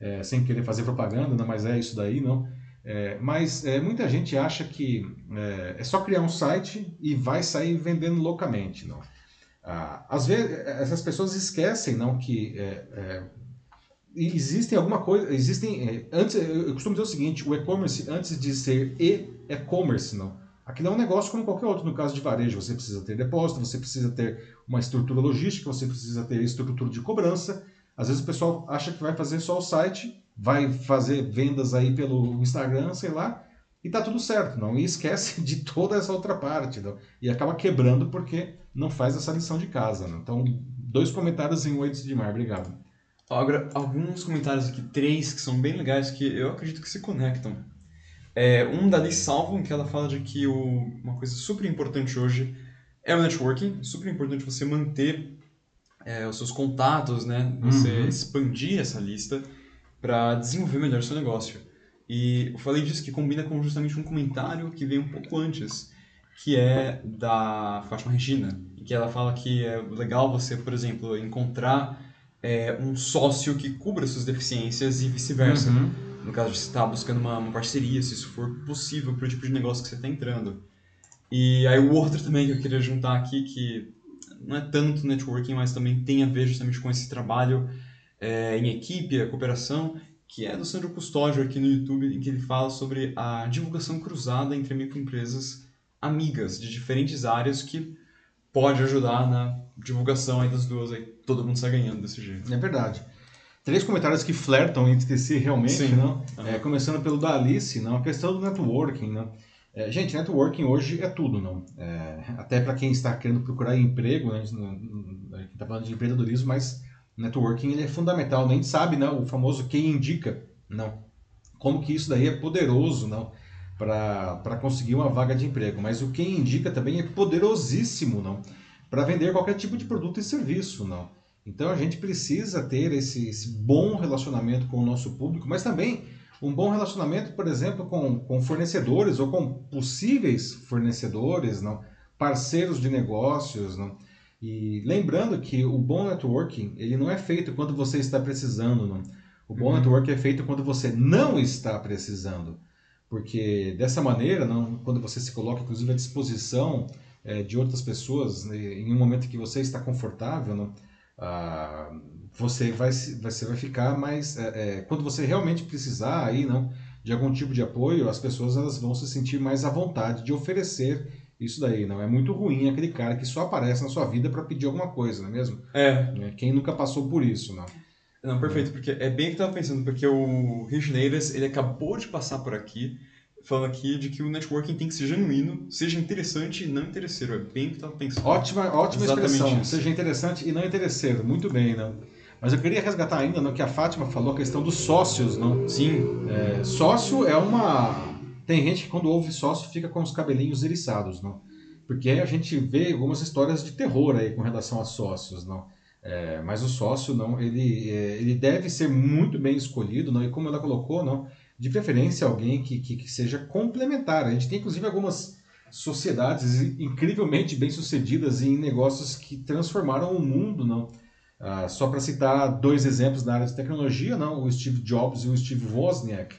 É, sem querer fazer propaganda, não, mas é isso daí, não? É, mas é, muita gente acha que é, é, só criar um site e vai sair vendendo loucamente. Não. Ah, às vezes, essas pessoas esquecem não que é, é, existem alguma coisa, existem, é, antes, eu costumo dizer o seguinte, o e-commerce, antes de ser e-commerce, não, Aqui é um negócio como qualquer outro. No caso de varejo, você precisa ter depósito, você precisa ter uma estrutura logística, você precisa ter estrutura de cobrança. Às vezes o pessoal acha que vai fazer só o site, vai fazer vendas aí pelo Instagram, sei lá, e tá tudo certo, não. E esquece de toda essa outra parte, não? E acaba quebrando porque não faz essa lição de casa, não. Então, dois comentários em oito de mar, obrigado. Agora, alguns comentários aqui, três, que são bem legais, que eu acredito que se conectam. É, um da Liz Salvo, que ela fala de que o, uma coisa super importante hoje é o networking, super importante você manter é, os seus contatos, né? Você uhum. expandir essa lista para desenvolver melhor o seu negócio. E eu falei disso que combina com justamente um comentário que veio um pouco antes, que é da Fátima Regina, em que ela fala que é legal você, por exemplo, encontrar é, um sócio que cubra suas deficiências e vice-versa. Uhum. No caso de você estar tá buscando uma, uma, parceria, se isso for possível para o tipo de negócio que você está entrando. E aí o outro também que eu queria juntar aqui, que não é tanto networking, mas também tem a ver justamente com esse trabalho é, em equipe, a cooperação, que é do Sandro Custódio aqui no YouTube, em que ele fala sobre a divulgação cruzada entre microempresas amigas de diferentes áreas que pode ajudar na divulgação aí das duas, aí todo mundo sai ganhando desse jeito. É verdade. Três comentários que flertam entre si realmente, Sim. não? Uhum. É, começando pelo da Alice, não? a questão do networking, não? É, gente, networking hoje é tudo, não? É, até para quem está querendo procurar emprego, né? A gente está falando de empreendedorismo, mas networking ele é fundamental. Nem sabe, não? O famoso quem indica, não? Como que isso daí é poderoso, não? Para conseguir uma vaga de emprego. Mas o quem indica também é poderosíssimo, não? Para vender qualquer tipo de produto e serviço, não? Então a gente precisa ter esse, esse bom relacionamento com o nosso público, mas também um bom relacionamento, por exemplo, com, com fornecedores ou com possíveis fornecedores, não? parceiros de negócios. Não? E lembrando que o bom networking ele não é feito quando você está precisando. Não? O bom uhum. networking é feito quando você não está precisando. Porque dessa maneira, não, quando você se coloca inclusive à disposição é, de outras pessoas, né, em um momento que você está confortável, não, ah, você vai você vai ficar mais é, é, quando você realmente precisar aí não de algum tipo de apoio as pessoas elas vão se sentir mais à vontade de oferecer isso daí não é muito ruim aquele cara que só aparece na sua vida para pedir alguma coisa não é mesmo é né? quem nunca passou por isso não não perfeito porque é bem o que eu tava pensando porque o Regineiras ele acabou de passar por aqui falando aqui de que o networking tem que ser genuíno, seja interessante e não interesseiro. É bem o que eu estava pensando. Ótima, ótima expressão. Isso. Seja interessante e não interesseiro. Muito bem, né? Mas eu queria resgatar ainda no que a Fátima falou, a questão dos sócios, não? Sim. É, sócio é uma... Tem gente que quando ouve sócio fica com os cabelinhos eriçados, não? Porque a gente vê algumas histórias de terror aí com relação a sócios, não? É, mas o sócio, não, ele, é, ele deve ser muito bem escolhido, não? E como ela colocou, não? de preferência alguém que, que, que, seja complementar. A gente tem inclusive algumas sociedades incrivelmente bem sucedidas em negócios que transformaram o mundo, não? Ah, só para citar dois exemplos na área de tecnologia, não? O Steve Jobs e o Steve Wozniak,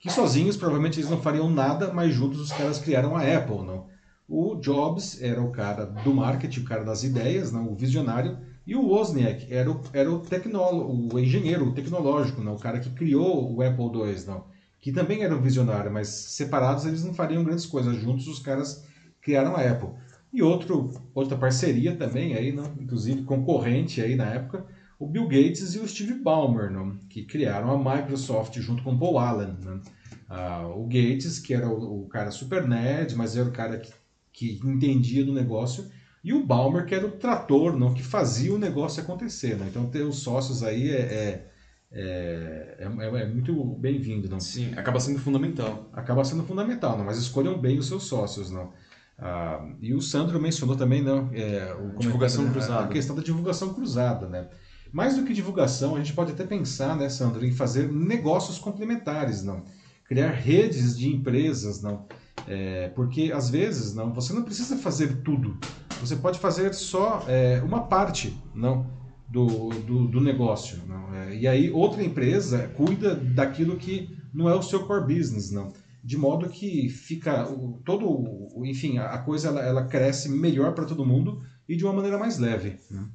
que sozinhos provavelmente eles não fariam nada, mas juntos os caras criaram a Apple, não? O Jobs era o cara do marketing, o cara das ideias, não? O visionário, e o Wozniak era o, era o tecnólogo, o engenheiro o tecnológico, não? o cara que criou o Apple II, não? que também era um visionário, mas separados eles não fariam grandes coisas. Juntos os caras criaram a Apple. E outro, outra parceria também, aí, não? inclusive concorrente aí na época, o Bill Gates e o Steve Ballmer, não? que criaram a Microsoft junto com o Paul Allen. Não? Ah, o Gates, que era o, o, cara super nerd, mas era o cara que, que entendia do negócio, e o Balmer, que era o trator, não, que fazia o negócio acontecer. Né? Então, ter os sócios aí é, é, é, é, é muito bem-vindo. não Sim, acaba sendo fundamental. Acaba sendo fundamental, não, mas escolham bem os seus sócios. não ah, E o Sandro mencionou também não, é, o, divulgação a, cruzada. a questão da divulgação cruzada. Né? Mais do que divulgação, a gente pode até pensar, né, Sandro, em fazer negócios complementares, não? criar redes de empresas, não? É, porque às vezes não, você não precisa fazer tudo. Você pode fazer só é, uma parte não, do, do, do negócio. Não, é, e aí outra empresa cuida daquilo que não é o seu core business. Não. de modo que fica o, todo, enfim, a, a coisa ela, ela cresce melhor para todo mundo e de uma maneira mais leve. Né?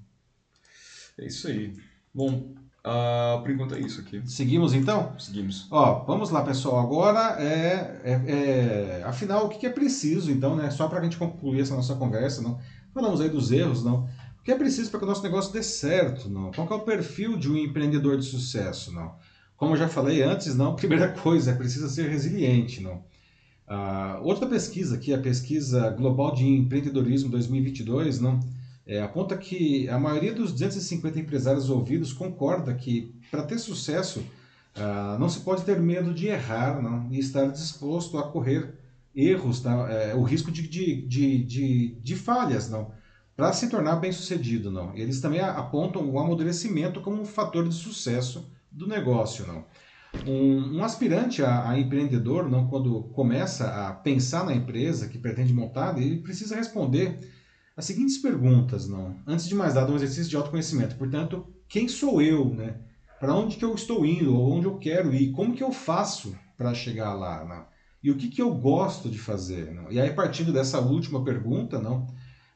É isso aí. Bom, uh, por enquanto é isso aqui. Seguimos então? Seguimos. Ó, vamos lá, pessoal. Agora é, é, é afinal o que é preciso, então, né? Só para a gente concluir essa nossa conversa, não? Falamos aí dos erros, não? O que é preciso para que o nosso negócio dê certo, não? Qual é o perfil de um empreendedor de sucesso, não? Como eu já falei antes, não. Primeira coisa, é precisa ser resiliente, não. Uh, outra pesquisa aqui, a pesquisa global de empreendedorismo 2022, não é, aponta que a maioria dos 250 empresários ouvidos concorda que para ter sucesso uh, não se pode ter medo de errar não, e estar disposto a correr erros, tá? é, o risco de, de, de, de, de falhas, não, para se tornar bem sucedido, não. Eles também apontam o amadurecimento como um fator de sucesso do negócio, não. Um, um aspirante a, a, empreendedor, não, quando começa a pensar na empresa que pretende montar, ele precisa responder as seguintes perguntas, não. Antes de mais nada, um exercício de autoconhecimento. Portanto, quem sou eu, né? Para onde que eu estou indo, onde eu quero ir, como que eu faço para chegar lá, não? E o que que eu gosto de fazer, não? E aí partindo dessa última pergunta, não,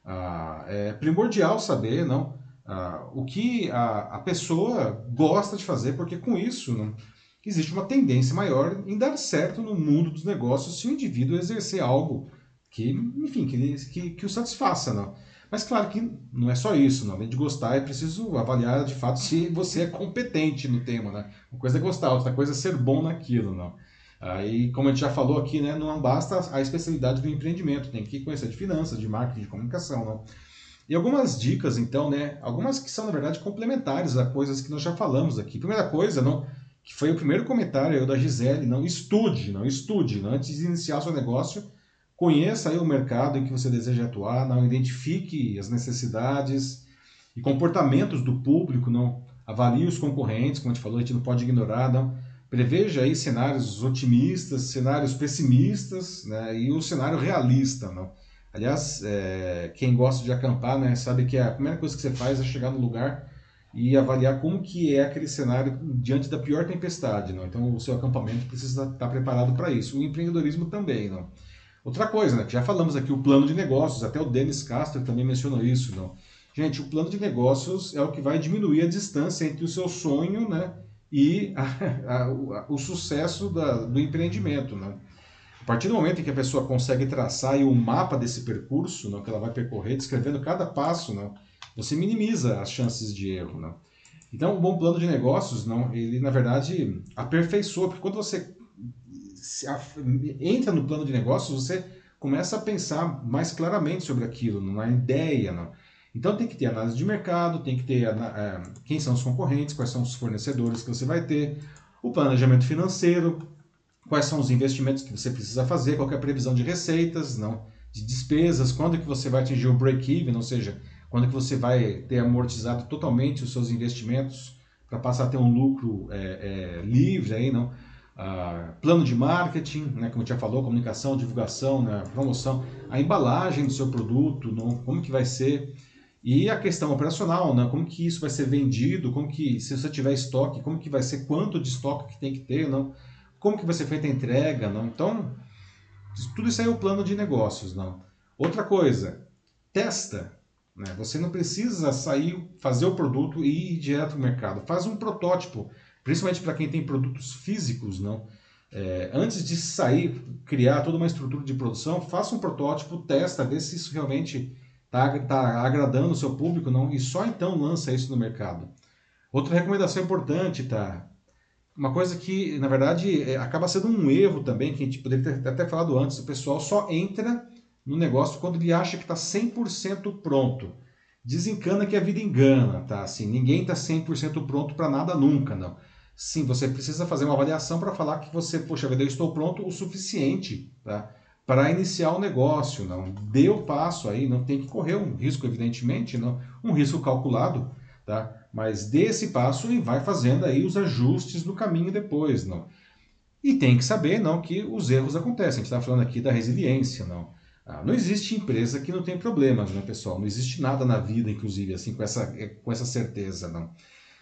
ah, é primordial saber, não, ah, o que a, a pessoa gosta de fazer, porque com isso, não, existe uma tendência maior em dar certo no mundo dos negócios se o indivíduo exercer algo que, enfim, que, que, que o satisfaça, não. Mas claro que não é só isso, não. além de gostar, é preciso avaliar de fato se você é competente no tema, né? Uma coisa é gostar, outra coisa é ser bom naquilo, não. Aí, como a gente já falou aqui, né, não basta a especialidade do empreendimento, tem que conhecer de finanças, de marketing, de comunicação, não. E algumas dicas, então, né, algumas que são, na verdade, complementares a coisas que nós já falamos aqui. Primeira coisa, não, que foi o primeiro comentário da Gisele, não estude, não estude, não, antes de iniciar o seu negócio, Conheça aí o mercado em que você deseja atuar, não identifique as necessidades e comportamentos do público, não avalie os concorrentes, como a gente falou, a gente não pode ignorar, não. Preveja aí cenários otimistas, cenários pessimistas, né, e o cenário realista, não. Aliás, é, quem gosta de acampar, né, sabe que a primeira coisa que você faz é chegar no lugar e avaliar como que é aquele cenário diante da pior tempestade, não. Então, o seu acampamento precisa estar preparado para isso. O empreendedorismo também, não. Outra coisa, né, já falamos aqui, o plano de negócios, até o Dennis Castro também mencionou isso. Não? Gente, o plano de negócios é o que vai diminuir a distância entre o seu sonho né, e a, a, o sucesso da, do empreendimento. Né? A partir do momento em que a pessoa consegue traçar o mapa desse percurso não, que ela vai percorrer, descrevendo cada passo, não, você minimiza as chances de erro. Não? Então, o bom plano de negócios, não, ele na verdade aperfeiçoa, porque quando você entra no plano de negócios, você começa a pensar mais claramente sobre aquilo, numa ideia. Não. Então tem que ter análise de mercado, tem que ter é, quem são os concorrentes, quais são os fornecedores que você vai ter, o planejamento financeiro, quais são os investimentos que você precisa fazer, qual é a previsão de receitas, não, de despesas, quando que você vai atingir o break-even, ou seja, quando que você vai ter amortizado totalmente os seus investimentos para passar a ter um lucro é, é, livre aí, não? Plano de marketing, né, como já falou, comunicação, divulgação, né, promoção, a embalagem do seu produto, não, como que vai ser, e a questão operacional, né, como que isso vai ser vendido, como que, se você tiver estoque, como que vai ser, quanto de estoque que tem que ter, não, como que vai ser feita a entrega, não, então, tudo isso aí é o plano de negócios, não. Outra coisa, testa, né, você não precisa sair, fazer o produto e ir direto ao mercado, faz um protótipo, principalmente para quem tem produtos físicos, não. É, antes de sair, criar toda uma estrutura de produção, faça um protótipo, testa, vê se isso realmente está tá agradando o seu público, não, e só então lança isso no mercado. Outra recomendação importante, tá? Uma coisa que, na verdade, é, acaba sendo um erro também, que a gente poderia ter até falado antes, o pessoal só entra no negócio quando ele acha que está 100% pronto. Desencana que a vida engana, tá? Assim, ninguém está 100% pronto para nada nunca, não. Sim, você precisa fazer uma avaliação para falar que você, poxa vida, eu estou pronto o suficiente tá? para iniciar o negócio. Não dê o passo aí, não tem que correr um risco, evidentemente, não um risco calculado, tá? mas dê esse passo e vai fazendo aí os ajustes no caminho depois. não E tem que saber não que os erros acontecem. A gente está falando aqui da resiliência. não ah, Não existe empresa que não tem problemas, né, pessoal? Não existe nada na vida, inclusive, assim, com essa, com essa certeza, não.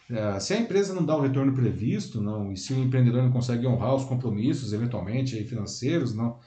É, se a empresa não dá o retorno previsto, não, e se o empreendedor não consegue honrar os compromissos, eventualmente, financeiros, não,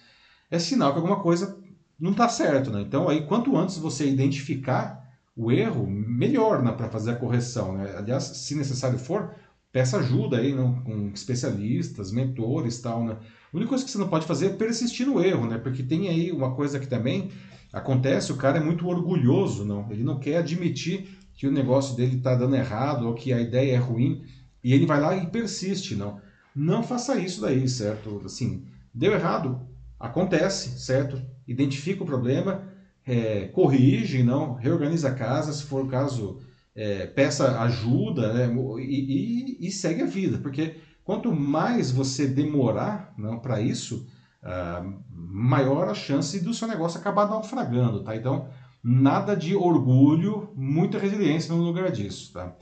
é sinal que alguma coisa não está certo. Né? Então, aí, quanto antes você identificar o erro, melhor né, para fazer a correção. Né? Aliás, se necessário for, peça ajuda aí não, com especialistas, mentores tal. Né? A única coisa que você não pode fazer é persistir no erro, né? porque tem aí uma coisa que também acontece, o cara é muito orgulhoso, não? ele não quer admitir que o negócio dele está dando errado ou que a ideia é ruim e ele vai lá e persiste, não. Não faça isso daí, certo? Assim, deu errado, acontece, certo? Identifica o problema, é, corrige, não, reorganiza a casa, se for o caso, é, peça ajuda né, e, e, e, segue a vida, porque quanto mais você demorar não para isso, uh, maior a chance do seu negócio acabar naufragando, tá? Então, nada de orgulho, muita resiliência no lugar disso, tá?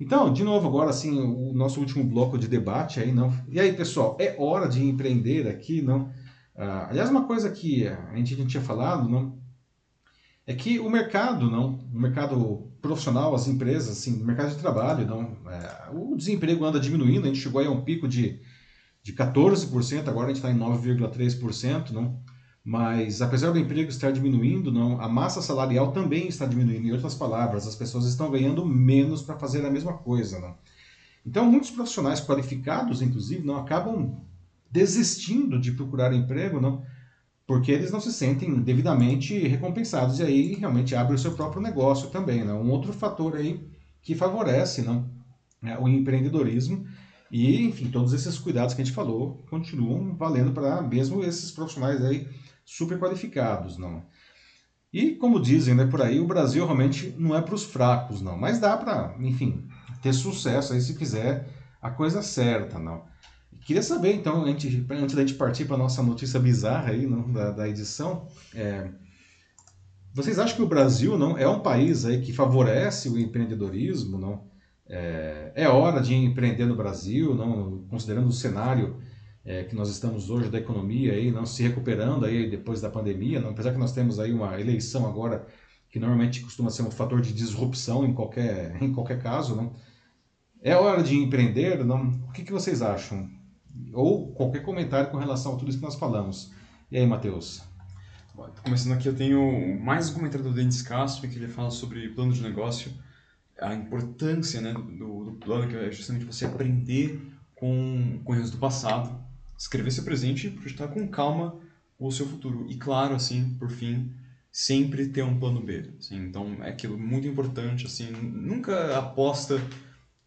Então, de novo, agora assim, o nosso último bloco de debate aí, não. E aí, pessoal, é hora de empreender aqui, não? Ah, aliás, uma coisa que a gente não tinha falado, não, é que o mercado, não, o mercado profissional, as empresas, assim, o mercado de trabalho, não, é, o desemprego anda diminuindo, a gente chegou aí a um pico de, de 14%, agora a gente está em 9,3%, não? Mas apesar do emprego estar diminuindo, não, a massa salarial também está diminuindo. Em outras palavras, as pessoas estão ganhando menos para fazer a mesma coisa. Não? Então, muitos profissionais qualificados, inclusive, não acabam desistindo de procurar emprego, não, porque eles não se sentem devidamente recompensados e aí realmente abre o seu próprio negócio também, não? Um outro fator aí que favorece, não, é o empreendedorismo e, enfim, todos esses cuidados que a gente falou continuam valendo para mesmo esses profissionais aí super qualificados, não. E como dizem, né, por aí, o Brasil realmente não é para os fracos, não, mas dá para, enfim, ter sucesso aí se fizer a coisa certa, não. Queria saber, então, antes, antes da gente partir para a nossa notícia bizarra aí, não, da, da edição, é, vocês acham que o Brasil não é um país aí que favorece o empreendedorismo, não? É, é hora de empreender no Brasil, não? Considerando o cenário é, que nós estamos hoje da economia aí, não se recuperando aí depois da pandemia, não, apesar que nós temos aí uma eleição agora que normalmente costuma ser um fator de disrupção em qualquer, em qualquer caso, não? É hora de empreender, não? O que, que vocês acham? Ou qualquer comentário com relação a tudo isso que nós falamos. E aí, Matheus? Começando aqui, eu tenho mais um comentário do Denis Castro, que ele fala sobre plano de negócio, a importância né, do, do plano, que é justamente você aprender com, com erros do passado, escrever seu presente e projetar com calma o seu futuro. E claro, assim, por fim, sempre ter um plano B. Assim, então, é aquilo muito importante, assim, nunca aposta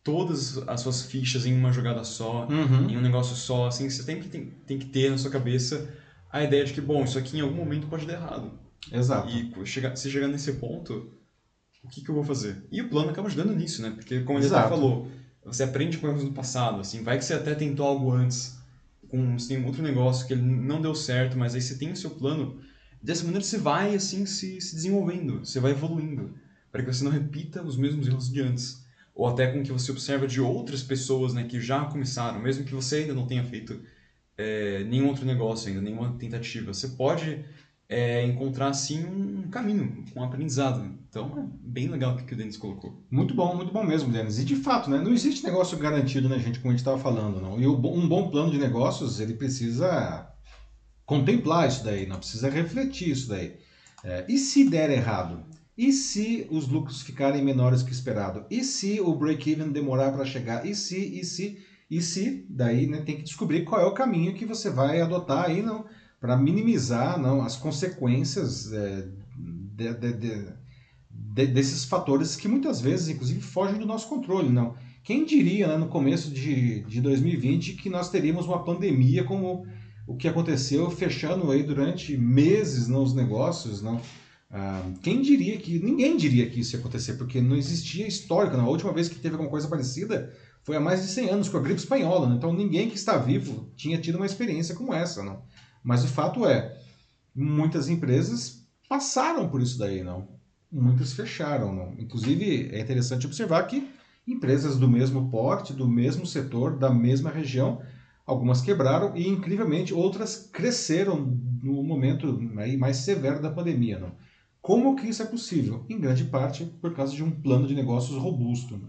todas as suas fichas em uma jogada só, uhum. em um negócio só, assim, você tem que, tem, tem que ter na sua cabeça a ideia de que, bom, isso aqui em algum momento pode dar errado. Exato. E chegar, se chegar nesse ponto, o que, que eu vou fazer? E o plano acaba ajudando nisso, né? Porque, como ele já falou, você aprende com erros do passado, assim, vai que você até tentou algo antes, com tem outro negócio que ele não deu certo, mas aí você tem o seu plano, dessa maneira você vai, assim, se, se desenvolvendo, você vai evoluindo, para que você não repita os mesmos erros de antes. Ou até com que você observa de outras pessoas, né, que já começaram, mesmo que você ainda não tenha feito é, nenhum outro negócio ainda, nenhuma tentativa. Você pode é, encontrar assim um caminho, um aprendizado. Então é bem legal o que o Denis colocou. Muito bom, muito bom mesmo, Denis. E de fato, né, não existe negócio garantido, né, gente, como a gente estava falando, não. E um bom plano de negócios, ele precisa contemplar isso daí, não precisa refletir isso daí. É, e se der errado? E se os lucros ficarem menores que esperado? E se o break-even demorar para chegar? E se, e se, e se? Daí né, tem que descobrir qual é o caminho que você vai adotar aí, não para minimizar não, as consequências é, de, de, de, desses fatores que muitas vezes, inclusive, fogem do nosso controle. Não. Quem diria né, no começo de, de 2020 que nós teríamos uma pandemia como o que aconteceu, fechando aí durante meses não, os negócios? Não? Ah, quem diria que. Ninguém diria que isso ia acontecer, porque não existia histórico. Não. A última vez que teve alguma coisa parecida foi há mais de 100 anos, com a gripe espanhola. Não? Então ninguém que está vivo tinha tido uma experiência como essa. Não? Mas o fato é, muitas empresas passaram por isso daí, não. Muitas fecharam, não. Inclusive, é interessante observar que empresas do mesmo porte, do mesmo setor, da mesma região, algumas quebraram e, incrivelmente, outras cresceram no momento aí mais severo da pandemia, não. Como que isso é possível? Em grande parte por causa de um plano de negócios robusto. Né?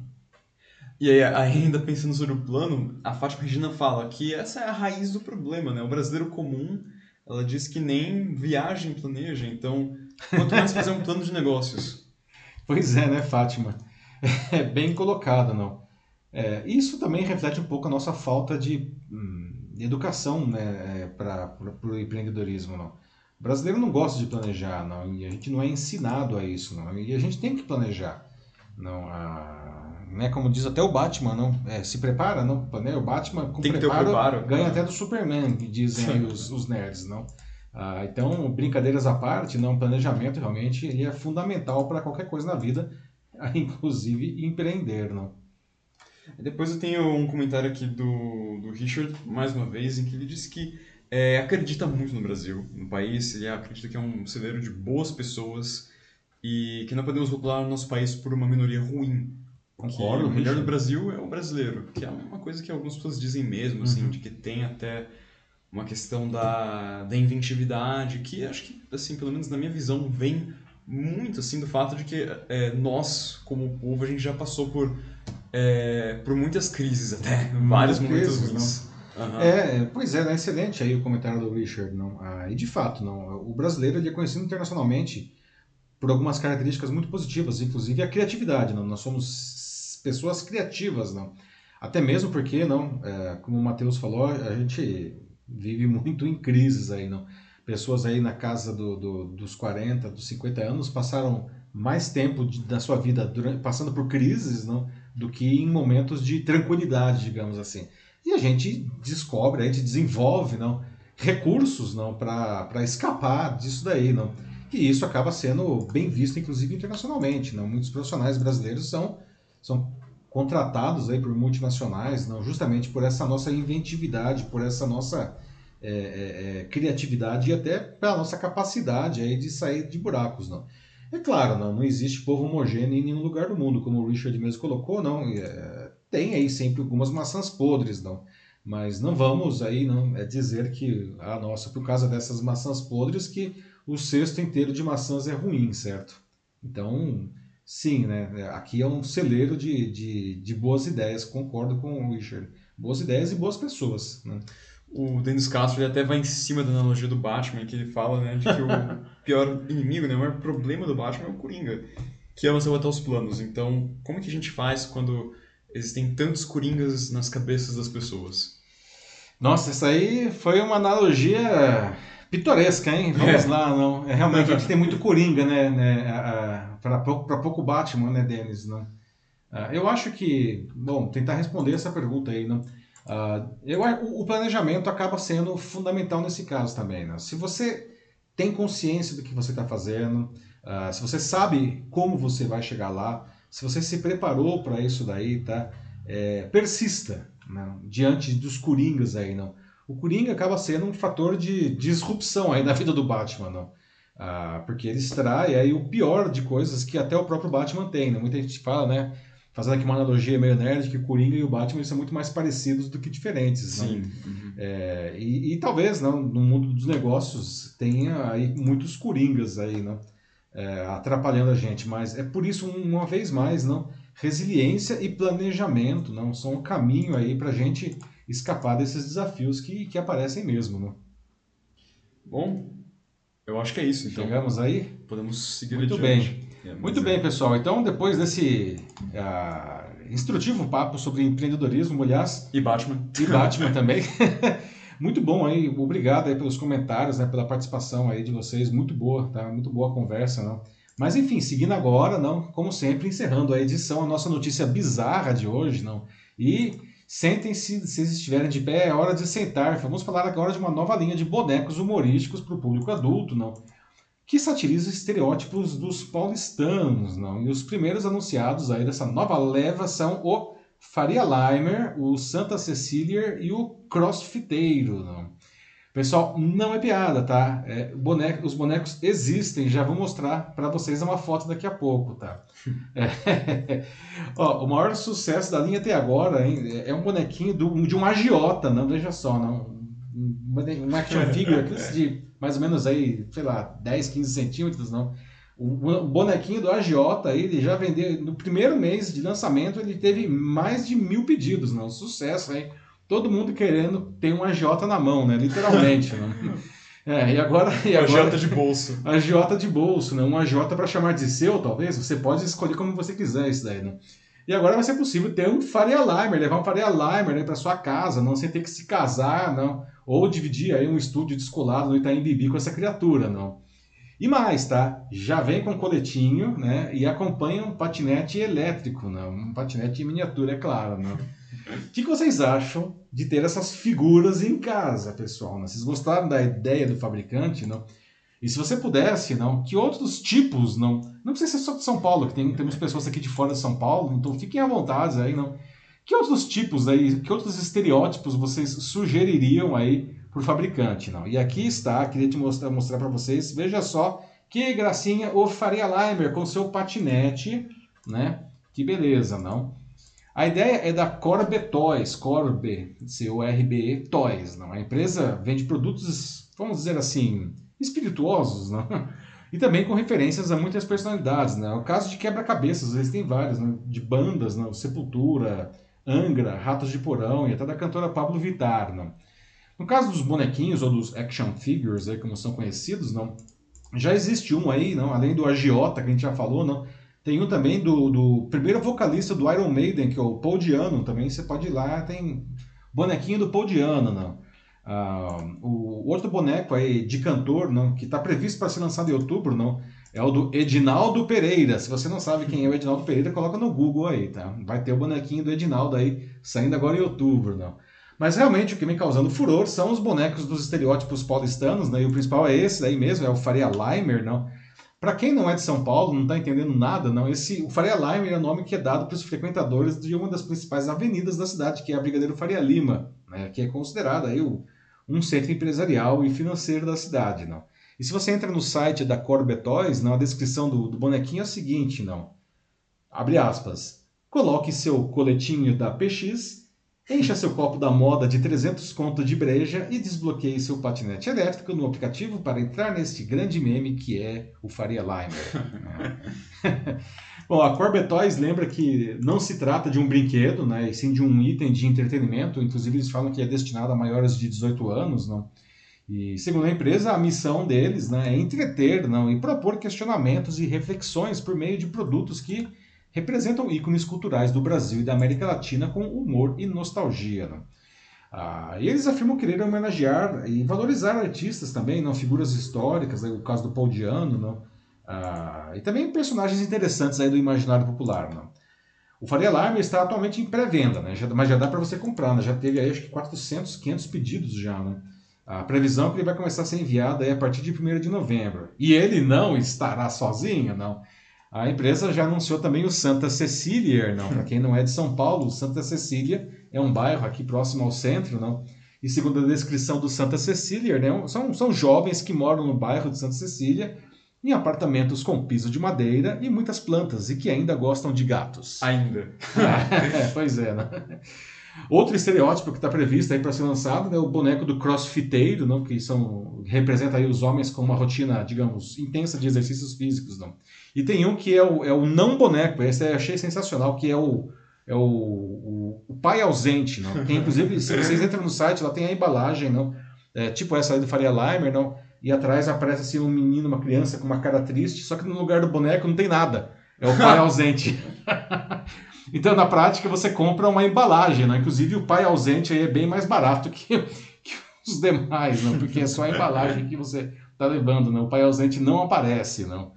E aí, ainda pensando sobre o plano, a Fátima Regina fala que essa é a raiz do problema, né? O brasileiro comum, ela diz que nem viagem planeja, então quanto mais fazer um plano de negócios. Pois é, né, Fátima? É bem colocado, não? É, isso também reflete um pouco a nossa falta de, hum, educação né, para o empreendedorismo, não? O brasileiro não gosta de planejar, não, e a gente não é ensinado a isso, não, e a gente tem que planejar, não, a, né, como diz até o Batman, não, é, se prepara, não, né, o Batman com Tem que preparo, preparo. ganha até do Superman, que dizem os, os nerds, não. Ah, então, brincadeiras à parte, não, planejamento realmente ele é fundamental para qualquer coisa na vida, inclusive empreender, não. Depois eu tenho um comentário aqui do, do Richard, mais uma vez, em que ele diz que é, acredita muito no Brasil, no país, ele acredita que é um celeiro de boas pessoas e que não podemos rotular o nosso país por uma minoria ruim. Concordo, o melhor do Brasil é o brasileiro, que é uma coisa que algumas pessoas dizem mesmo, assim, Uhum. de que tem até uma questão da, da inventividade, que acho que, assim, pelo menos na minha visão, vem muito, assim, do fato de que é, nós, como povo, a gente já passou por, é, por muitas crises até, vários momentos crises, ruins. Aham. É, pois é, né, excelente aí o comentário do Richard, não. Ah, e de fato, não, o brasileiro ele é conhecido internacionalmente por algumas características muito positivas, inclusive a criatividade, não. Nós somos pessoas criativas, não. Até mesmo porque, não, é, como o Matheus falou, a gente vive muito em crises aí, não. Pessoas aí na casa do, do- dos 40, dos 50 anos passaram mais tempo de- da sua vida durante- passando por crises, não, do que em momentos de tranquilidade, digamos assim. E a gente descobre, a gente desenvolve não, recursos não para escapar disso daí. Não. E isso acaba sendo bem visto, inclusive, internacionalmente. Não. Muitos profissionais brasileiros são, são contratados aí por multinacionais, não, justamente por essa nossa inventividade, por essa nossa é, é, é, criatividade e até pela nossa capacidade aí de sair de buracos. Não. É claro, não, não existe povo homogêneo em nenhum lugar do mundo, como o Richard mesmo colocou, não. é, tem aí sempre algumas maçãs podres, não. Mas não vamos aí não é dizer que, ah, nossa, por causa dessas maçãs podres que o cesto inteiro de maçãs é ruim, certo? Então, sim, né? Aqui é um celeiro de, de, de boas ideias, concordo com o Richard. Boas ideias e boas pessoas, né? O Denis Castro ele até vai em cima da analogia do Batman, que ele fala né, de que o pior inimigo, né, o maior problema do Batman é o Coringa, que é você botar os planos. Então, como que a gente faz quando existem tantos Coringas nas cabeças das pessoas? Nossa, essa aí foi uma analogia pitoresca, hein? Vamos É. lá, não. É, realmente, a gente tem muito Coringa, né? né para pouco, pra pouco Batman, né, Denis? Não? Ah, eu acho que, bom, tentar responder essa pergunta aí, não. Ah, eu, o planejamento acaba sendo fundamental nesse caso também, né? Se você tem consciência do que você está fazendo, ah, se você sabe como você vai chegar lá, se você se preparou para isso daí, tá? É, persista né? diante dos coringas aí, não. O coringa acaba sendo um fator de disrupção aí na vida do Batman, não. Ah, porque ele extrai aí o pior de coisas que até o próprio Batman tem, né? Muita gente fala, né? Fazendo aqui uma analogia meio nerd, que o Coringa e o Batman são muito mais parecidos do que diferentes. não? Uhum. É, e, e talvez não, no mundo dos negócios tenha aí muitos coringas aí, não, É, atrapalhando a gente, mas é por isso um- uma vez mais, não, resiliência e planejamento, não são um caminho aí para a gente escapar desses desafios que, que aparecem mesmo, não. Bom, eu acho que é isso, então. Chegamos aí? Podemos seguir Muito adiante. É, Muito é- bem, pessoal. Então, depois desse ah, instrutivo papo sobre empreendedorismo, aliás, E Batman? e Batman também. Muito bom aí, obrigado aí pelos comentários, né, pela participação aí de vocês, muito boa, tá? Muito boa a conversa, não? Mas enfim, seguindo agora, não, como sempre, encerrando a edição, a nossa notícia bizarra de hoje, não? E sentem-se, se estiverem de pé, é hora de sentar. Vamos falar agora de uma nova linha de bonecos humorísticos para o público adulto, não? Que satiriza estereótipos dos paulistanos, não? E os primeiros anunciados aí dessa nova leva são o Faria Limer, o Santa Cecília e o Crossfiteiro. Não. Pessoal, não é piada, tá? É, boneco- os bonecos existem, já vou mostrar para vocês uma foto daqui a pouco, tá? É. Ó, o maior sucesso da linha até agora hein, é um bonequinho do- de um agiota, não veja só, não. Um, action figure aqueles de mais ou menos aí, sei lá, 10, 15 centímetros, não. O bonequinho do agiota, ele já vendeu, no primeiro mês de lançamento, ele teve mais de mil pedidos, não? Sucesso, hein? Todo mundo querendo ter um agiota na mão, né? Literalmente, né? É, e agora. E agora agiota de bolso. Agiota de bolso, né? Um agiota para chamar de seu, talvez. Você pode escolher como você quiser isso daí, né? E agora vai ser possível ter um Faria Limer, levar um Faria Limer né, para sua casa, não sem ter que se casar, não. Ou dividir aí um estúdio descolado no Itaim Bibi com essa criatura, não. E mais, tá? Já vem com coletinho, né? E acompanha um patinete elétrico, né? Um patinete em miniatura, é claro, né? O que, que vocês acham de ter essas figuras em casa, pessoal? Né? Vocês gostaram da ideia do fabricante, não? E se você pudesse, não, que outros tipos, não, não precisa ser só de São Paulo, que tem, temos pessoas aqui de fora de São Paulo, então fiquem à vontade aí, não. Que outros tipos aí, que outros estereótipos vocês sugeririam aí por fabricante, não? E aqui está, queria te mostrar, mostrar para vocês, veja só que gracinha o Faria Limer com seu patinete, né? Que beleza, não? A ideia é da Corbe Toys, Corbe, C-O-R-B-E, Toys, não? A empresa vende produtos, vamos dizer assim, espirituosos, não? E também com referências a muitas personalidades, né? O caso de quebra-cabeças, eles têm vários, né? de bandas, não? Sepultura, Angra, Ratos de Porão e até da cantora Pablo Vittar, não? No caso dos bonequinhos ou dos action figures, aí, como são conhecidos, não? Já existe um aí, não? Além do agiota que a gente já falou, não? Tem um também do, do primeiro vocalista do Iron Maiden, que é o Paul Diano, também você pode ir lá, tem bonequinho do Paul Diano, não? Ah, o outro boneco aí de cantor, não, que está previsto para ser lançado em outubro, não, é o do Edinaldo Pereira. Se você não sabe quem é o Edinaldo Pereira, coloca no Google aí, tá? Vai ter o bonequinho do Edinaldo aí saindo agora em outubro, não. Mas realmente o que vem causando furor são os bonecos dos estereótipos paulistanos, né? E o principal é esse daí mesmo, é o Faria Limer, não. Para quem não é de São Paulo, não está entendendo nada, não, esse o Faria Lima é o nome que é dado para os frequentadores de uma das principais avenidas da cidade, que é a Brigadeiro Faria Lima, né, que é considerada aí o, um centro empresarial e financeiro da cidade, não. E se você entra no site da Corbetóis, na descrição do, do bonequinho é o seguinte, não. Abre aspas. Coloque seu coletinho da PX Encha seu copo da moda de 300 conto de breja e desbloqueie seu patinete elétrico no aplicativo para entrar neste grande meme que é o Faria Limer. Bom, a Corbe Toys lembra que não se trata de um brinquedo, né, e sim de um item de entretenimento. Inclusive, eles falam que é destinado a maiores de 18 anos. Não? E, segundo a empresa, a missão deles né, é entreter não, e propor questionamentos e reflexões por meio de produtos que representam ícones culturais do Brasil e da América Latina com humor e nostalgia. Né? Ah, e eles afirmam querer homenagear e valorizar artistas também, não figuras históricas, né? o caso do Paul Diano, não? Ah, e também personagens interessantes aí do imaginário popular. O Faria Alarme está atualmente em pré-venda, né? mas já dá para você comprar, né? já teve aí acho que 400, 500 pedidos já. Né? A previsão é que ele vai começar a ser enviado aí a partir de 1 de novembro. E ele não estará sozinho, não. A empresa já anunciou também o Santa Cecília, não? Para quem não é de São Paulo, Santa Cecília é um bairro aqui próximo ao centro, não? E segundo a descrição do Santa Cecília, né, são, são jovens que moram no bairro de Santa Cecília em apartamentos com piso de madeira e muitas plantas e que ainda gostam de gatos. Ainda. é, pois é, né? Outro estereótipo que está previsto aí para ser lançado é o boneco do crossfiteiro, não? que são, representa aí os homens com uma rotina, digamos, intensa de exercícios físicos. Não? E tem um que é o, é o não boneco, esse eu achei sensacional, que é o, é o, o, o pai ausente. Não? Tem, inclusive, se vocês entram no site, lá tem a embalagem, não? É, tipo essa aí do Faria Limer, não? e atrás aparece assim um menino, uma criança com uma cara triste, só que no lugar do boneco não tem nada. É o pai ausente. Então, na prática, você compra uma embalagem, né? Inclusive, o pai ausente aí é bem mais barato que, que os demais, não? Porque é só a embalagem que você está levando, né? O pai ausente não aparece, não?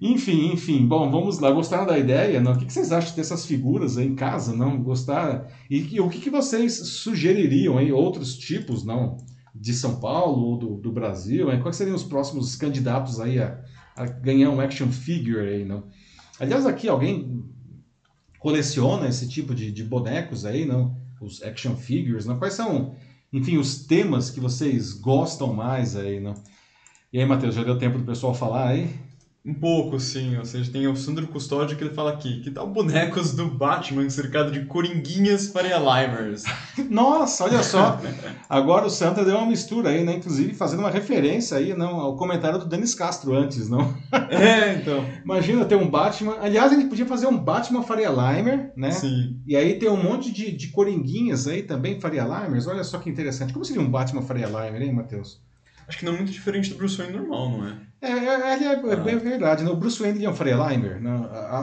Enfim, enfim. Bom, vamos lá. Gostaram da ideia? Não? O que vocês acham dessas figuras aí em casa? Não? Gostaram? E, o que, vocês sugeririam aí? Outros tipos, não? De São Paulo ou do, do Brasil? Hein? Quais seriam os próximos candidatos aí a, a ganhar um action figure aí, não? Aliás, aqui alguém coleciona esse tipo de, de bonecos aí, não? Os action figures, não? Quais são, enfim, os temas que vocês gostam mais aí, não? E aí, Matheus, já deu tempo do pessoal falar aí? Um pouco, sim. Ou seja, tem o Sandro Custódio que ele fala aqui, que tal bonecos do Batman cercado de coringuinhas Faria Limers? Nossa, olha só. Agora o Santa deu uma mistura aí, né? Inclusive fazendo uma referência aí não, ao comentário do Denis Castro antes, não? É, então. Imagina ter um Batman. Aliás, ele podia fazer um Batman Faria Limer, né? Sim. E aí tem um monte de, de coringuinhas aí também, Faria Limers. Olha só que interessante. Como seria um Batman Faria Limer, hein, Matheus? Acho que não é muito diferente do Bruce Wayne normal, não é? É, é, é, é Ah. bem verdade. Né? O Bruce Wayne é um Faria Limer. Né?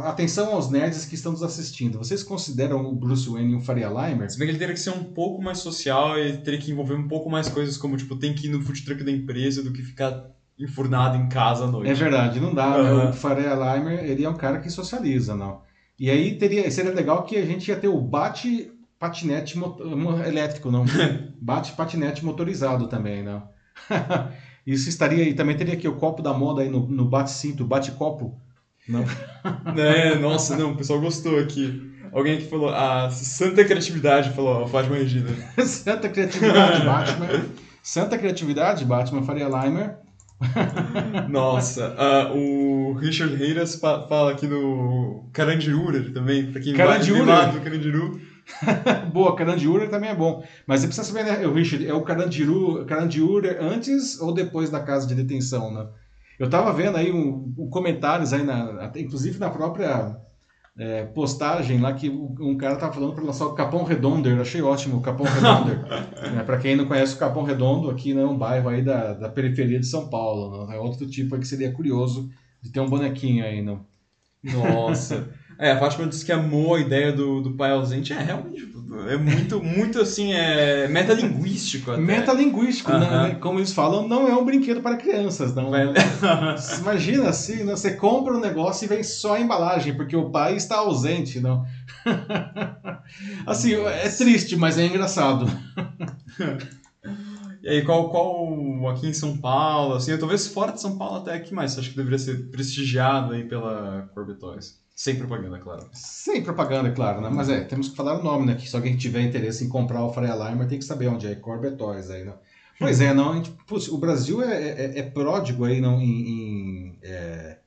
Atenção aos nerds que estão nos assistindo. Vocês consideram o Bruce Wayne um Faria Limer? Se bem que ele teria que ser um pouco mais social e teria que envolver um pouco mais coisas, como, tipo, tem que ir no food truck da empresa do que ficar enfurnado em casa à noite. É verdade, não dá. né? Aham. O Faria Limer, ele é um cara que socializa, não. E aí teria, seria legal que a gente ia ter o bate patinete elétrico, não. bate patinete motorizado também, não. Isso estaria aí, também teria aqui o copo da moda aí no, no bate-cinto, bate-copo. Não. É, nossa, não, o pessoal gostou aqui. Alguém que falou, a santa criatividade falou, ó, Fátima Regina. Santa criatividade, Batman. Santa criatividade, Batman Faria Limer. Nossa, ah, o Richard Reiras fa- fala aqui no Carandirurer também, pra quem Carandirurer. vai do Carandiru. Boa, Carandirurer também é bom. Mas você precisa saber, né, Richard, é o Carandiru, Carandirurer antes ou depois da casa de detenção, né? Eu tava vendo aí um, um comentários aí, na, até inclusive na própria é, postagem lá, que um cara tava falando para lançar o Capão Redonder. Achei ótimo o Capão Redonder. é, para quem não conhece o Capão Redondo, aqui né, é um bairro aí da, da periferia de São Paulo. Né? É outro tipo aí que seria curioso de ter um bonequinho aí, não? Nossa. É, a Fátima disse que amou a ideia do, do pai ausente. É, realmente, é muito, muito assim, é metalinguístico até. Metalinguístico, né, Aham. né? como eles falam, não é um brinquedo para crianças, não. Vai- Imagina assim, né? Você compra um negócio e vem só a embalagem, porque o pai está ausente, não. assim, é triste, mas é engraçado. E aí, qual, qual aqui em São Paulo, assim, talvez fora de São Paulo até, que mais acha que deveria ser prestigiado aí pela Corby Toys? Sem propaganda, claro. Sem propaganda, é claro, né? Mas é, temos que falar o nome, né? Que se alguém tiver interesse em comprar o Faria Limer, tem que saber onde é Corbett Toys aí, né? Pois é, não, gente- putz, o Brasil é, é, é pródigo aí não, em, em, é,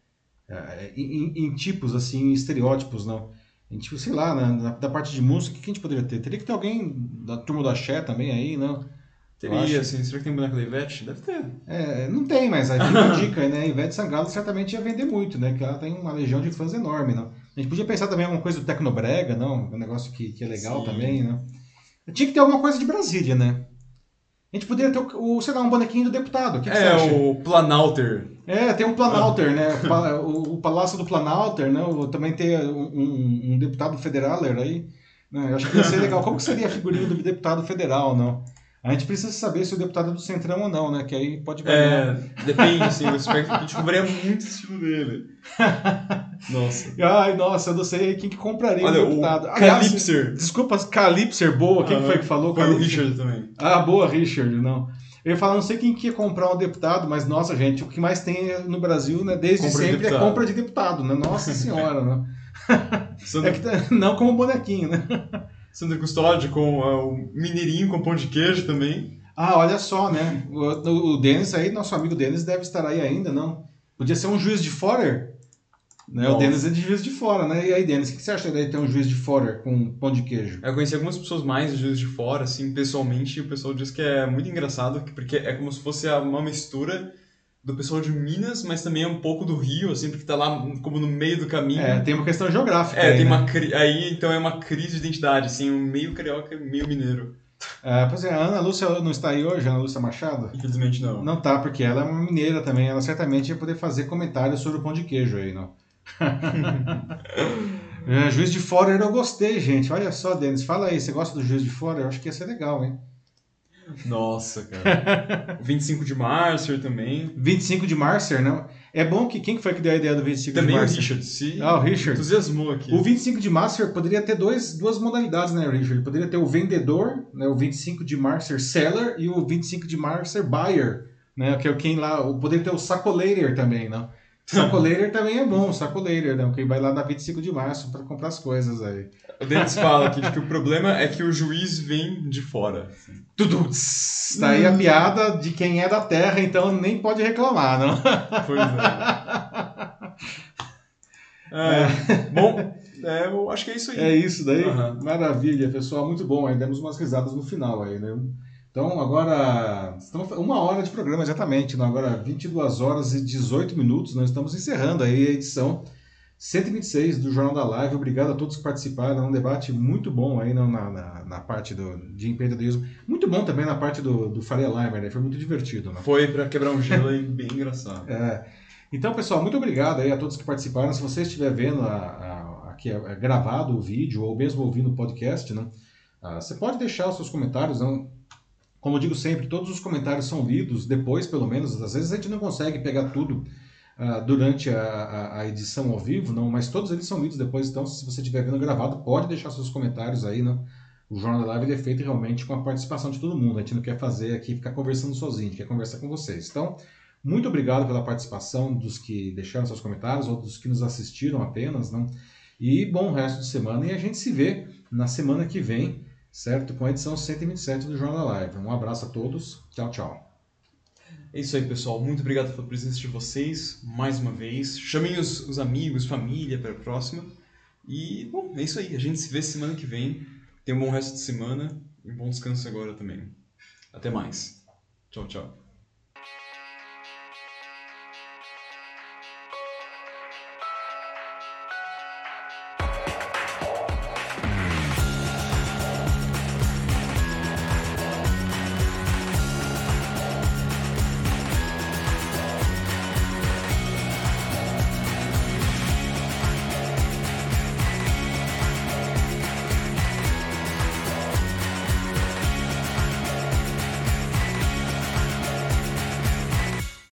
é, em- em tipos, assim, em estereótipos, não. A gente, sei lá, na- da parte de música, o que a gente poderia ter? Teria que ter alguém da turma do Axé também aí, não? Teria, acho- assim, será que tem boneco da Ivete? Deve ter. É, não tem, mas aí fica a dica, né? Ivete Sangalo certamente ia vender muito, né? Que ela tem uma legião de fãs enorme, não? A gente podia pensar também em alguma coisa do Tecnobrega, não? Um negócio que, que é legal Sim. também, né? Tinha que ter alguma coisa de Brasília, né? A gente poderia ter, o, sei lá, um bonequinho do deputado. Que, É, acha? o Planalter. É, tem um Planalter, né? O O, Palácio do Planalter, né? O- também um, um- um deputado federaler aí. Né? Eu acho que ia ser legal. Como que seria a figurinha do deputado federal, não? A gente precisa saber se o deputado é do Centrão ou não, né? Que aí pode variar. É, depende, assim, o espectro a gente varia muito o estilo dele. Nossa. Ai, nossa, eu não sei quem que compraria Olha, o o deputado. Aliás, Calypser. desculpa, Calypser, boa. Quem que foi que falou? Foi o? Richard também. Ah, boa, Richard, não. Eu ia falar, não sei quem que ia comprar um deputado, mas nossa, gente, o que mais tem no Brasil, né, desde Compra de sempre, é deputado. compra de deputado, né? Nossa senhora, né? É que tá- não como bonequinho, né? Sandro Custódio com ah, o mineirinho com pão de queijo também. Ah, olha só, né? O, o, Denis aí, nosso amigo Denis, deve estar aí ainda, não? Podia ser um juiz de fora. Né? O. Denis é de juiz de fora, né? E aí, Denis, o que você acha daí de ter um juiz de fora com pão de queijo? Eu conheci algumas pessoas mais de Juiz de Fora, assim, pessoalmente, e o pessoal diz que é muito engraçado, que- porque é como se fosse uma mistura do pessoal de Minas, mas também é um pouco do Rio, assim, porque tá lá como no meio do caminho. É, tem uma questão geográfica. É, aí, tem né? uma cri... aí então é uma crise de identidade, assim, um meio carioca e meio mineiro. É, pois é, a Ana Lúcia não está aí hoje, a Ana Lúcia Machado? Infelizmente não. Não tá, porque ela é uma mineira também. Ela certamente ia poder fazer comentários sobre o pão de queijo aí, não? É, juiz de fora eu gostei, gente. Olha só, Denis, fala aí, você gosta do juiz de fora? Eu acho que ia ser legal, hein? Nossa, cara. O 25 de março também. 25 de Marcer, não? É bom que quem que foi que deu a ideia do 25 Também de o Marcer? Richard. Se Ah, o Richard. entusiasmou aqui. O 25 de Marcer poderia ter dois, duas modalidades, né, Richard? Ele poderia ter o vendedor, né, o 25 de Marcer seller e o 25 de Marcer buyer, né, que é quem lá, o poderia ter o sacoleiro também, né? Sacoleiro também é bom, sacoleiro, né? Quem vai lá na 25 de março para comprar as coisas aí. O Dennis fala aqui que o problema é que o juiz vem de fora. Tudo. Tá aí a piada de quem é da terra, então nem pode reclamar, não? Pois é. É, bom, é, eu acho que é isso aí. É isso daí? Uhum. Maravilha, pessoal. Muito bom. Aí demos umas risadas no final aí, né? Então, agora, estamos, uma hora de programa exatamente, né? agora 22 horas e 18 minutos, nós estamos encerrando aí a edição 126 do Jornal da Live. Obrigado a todos que participaram, um debate muito bom aí na, na, na parte do, de empreendedorismo, muito bom também na parte do, do Faria Limer, né? foi muito divertido. Né? Foi para quebrar um gelo e bem engraçado. É. Então, pessoal, muito obrigado aí a todos que participaram. Se você estiver vendo aqui a, gravado o vídeo ou mesmo ouvindo o podcast, né? Ah, você pode deixar os seus comentários, não, como digo sempre, todos os comentários são lidos depois, pelo menos. Às vezes a gente não consegue pegar tudo uh, durante a, a, edição ao vivo, não, mas todos eles são lidos depois. Então, se você estiver vendo gravado, pode deixar seus comentários aí. Não? O Jornal da Live é feito realmente com a participação de todo mundo. A gente não quer fazer aqui ficar conversando sozinho, a gente quer conversar com vocês. Então, muito obrigado pela participação dos que deixaram seus comentários ou dos que nos assistiram apenas. Não? E bom resto de semana. E a gente se vê na semana que vem certo? Com a edição 127 do Jornal Live. Um abraço a todos. Tchau, tchau. É isso aí, pessoal. Muito obrigado pela presença de vocês mais uma vez. Chamem os, os amigos, família para a próxima. E, bom, é isso aí. A gente se vê semana que vem. Tenha um bom resto de semana e um bom descanso agora também. Até mais. Tchau, tchau.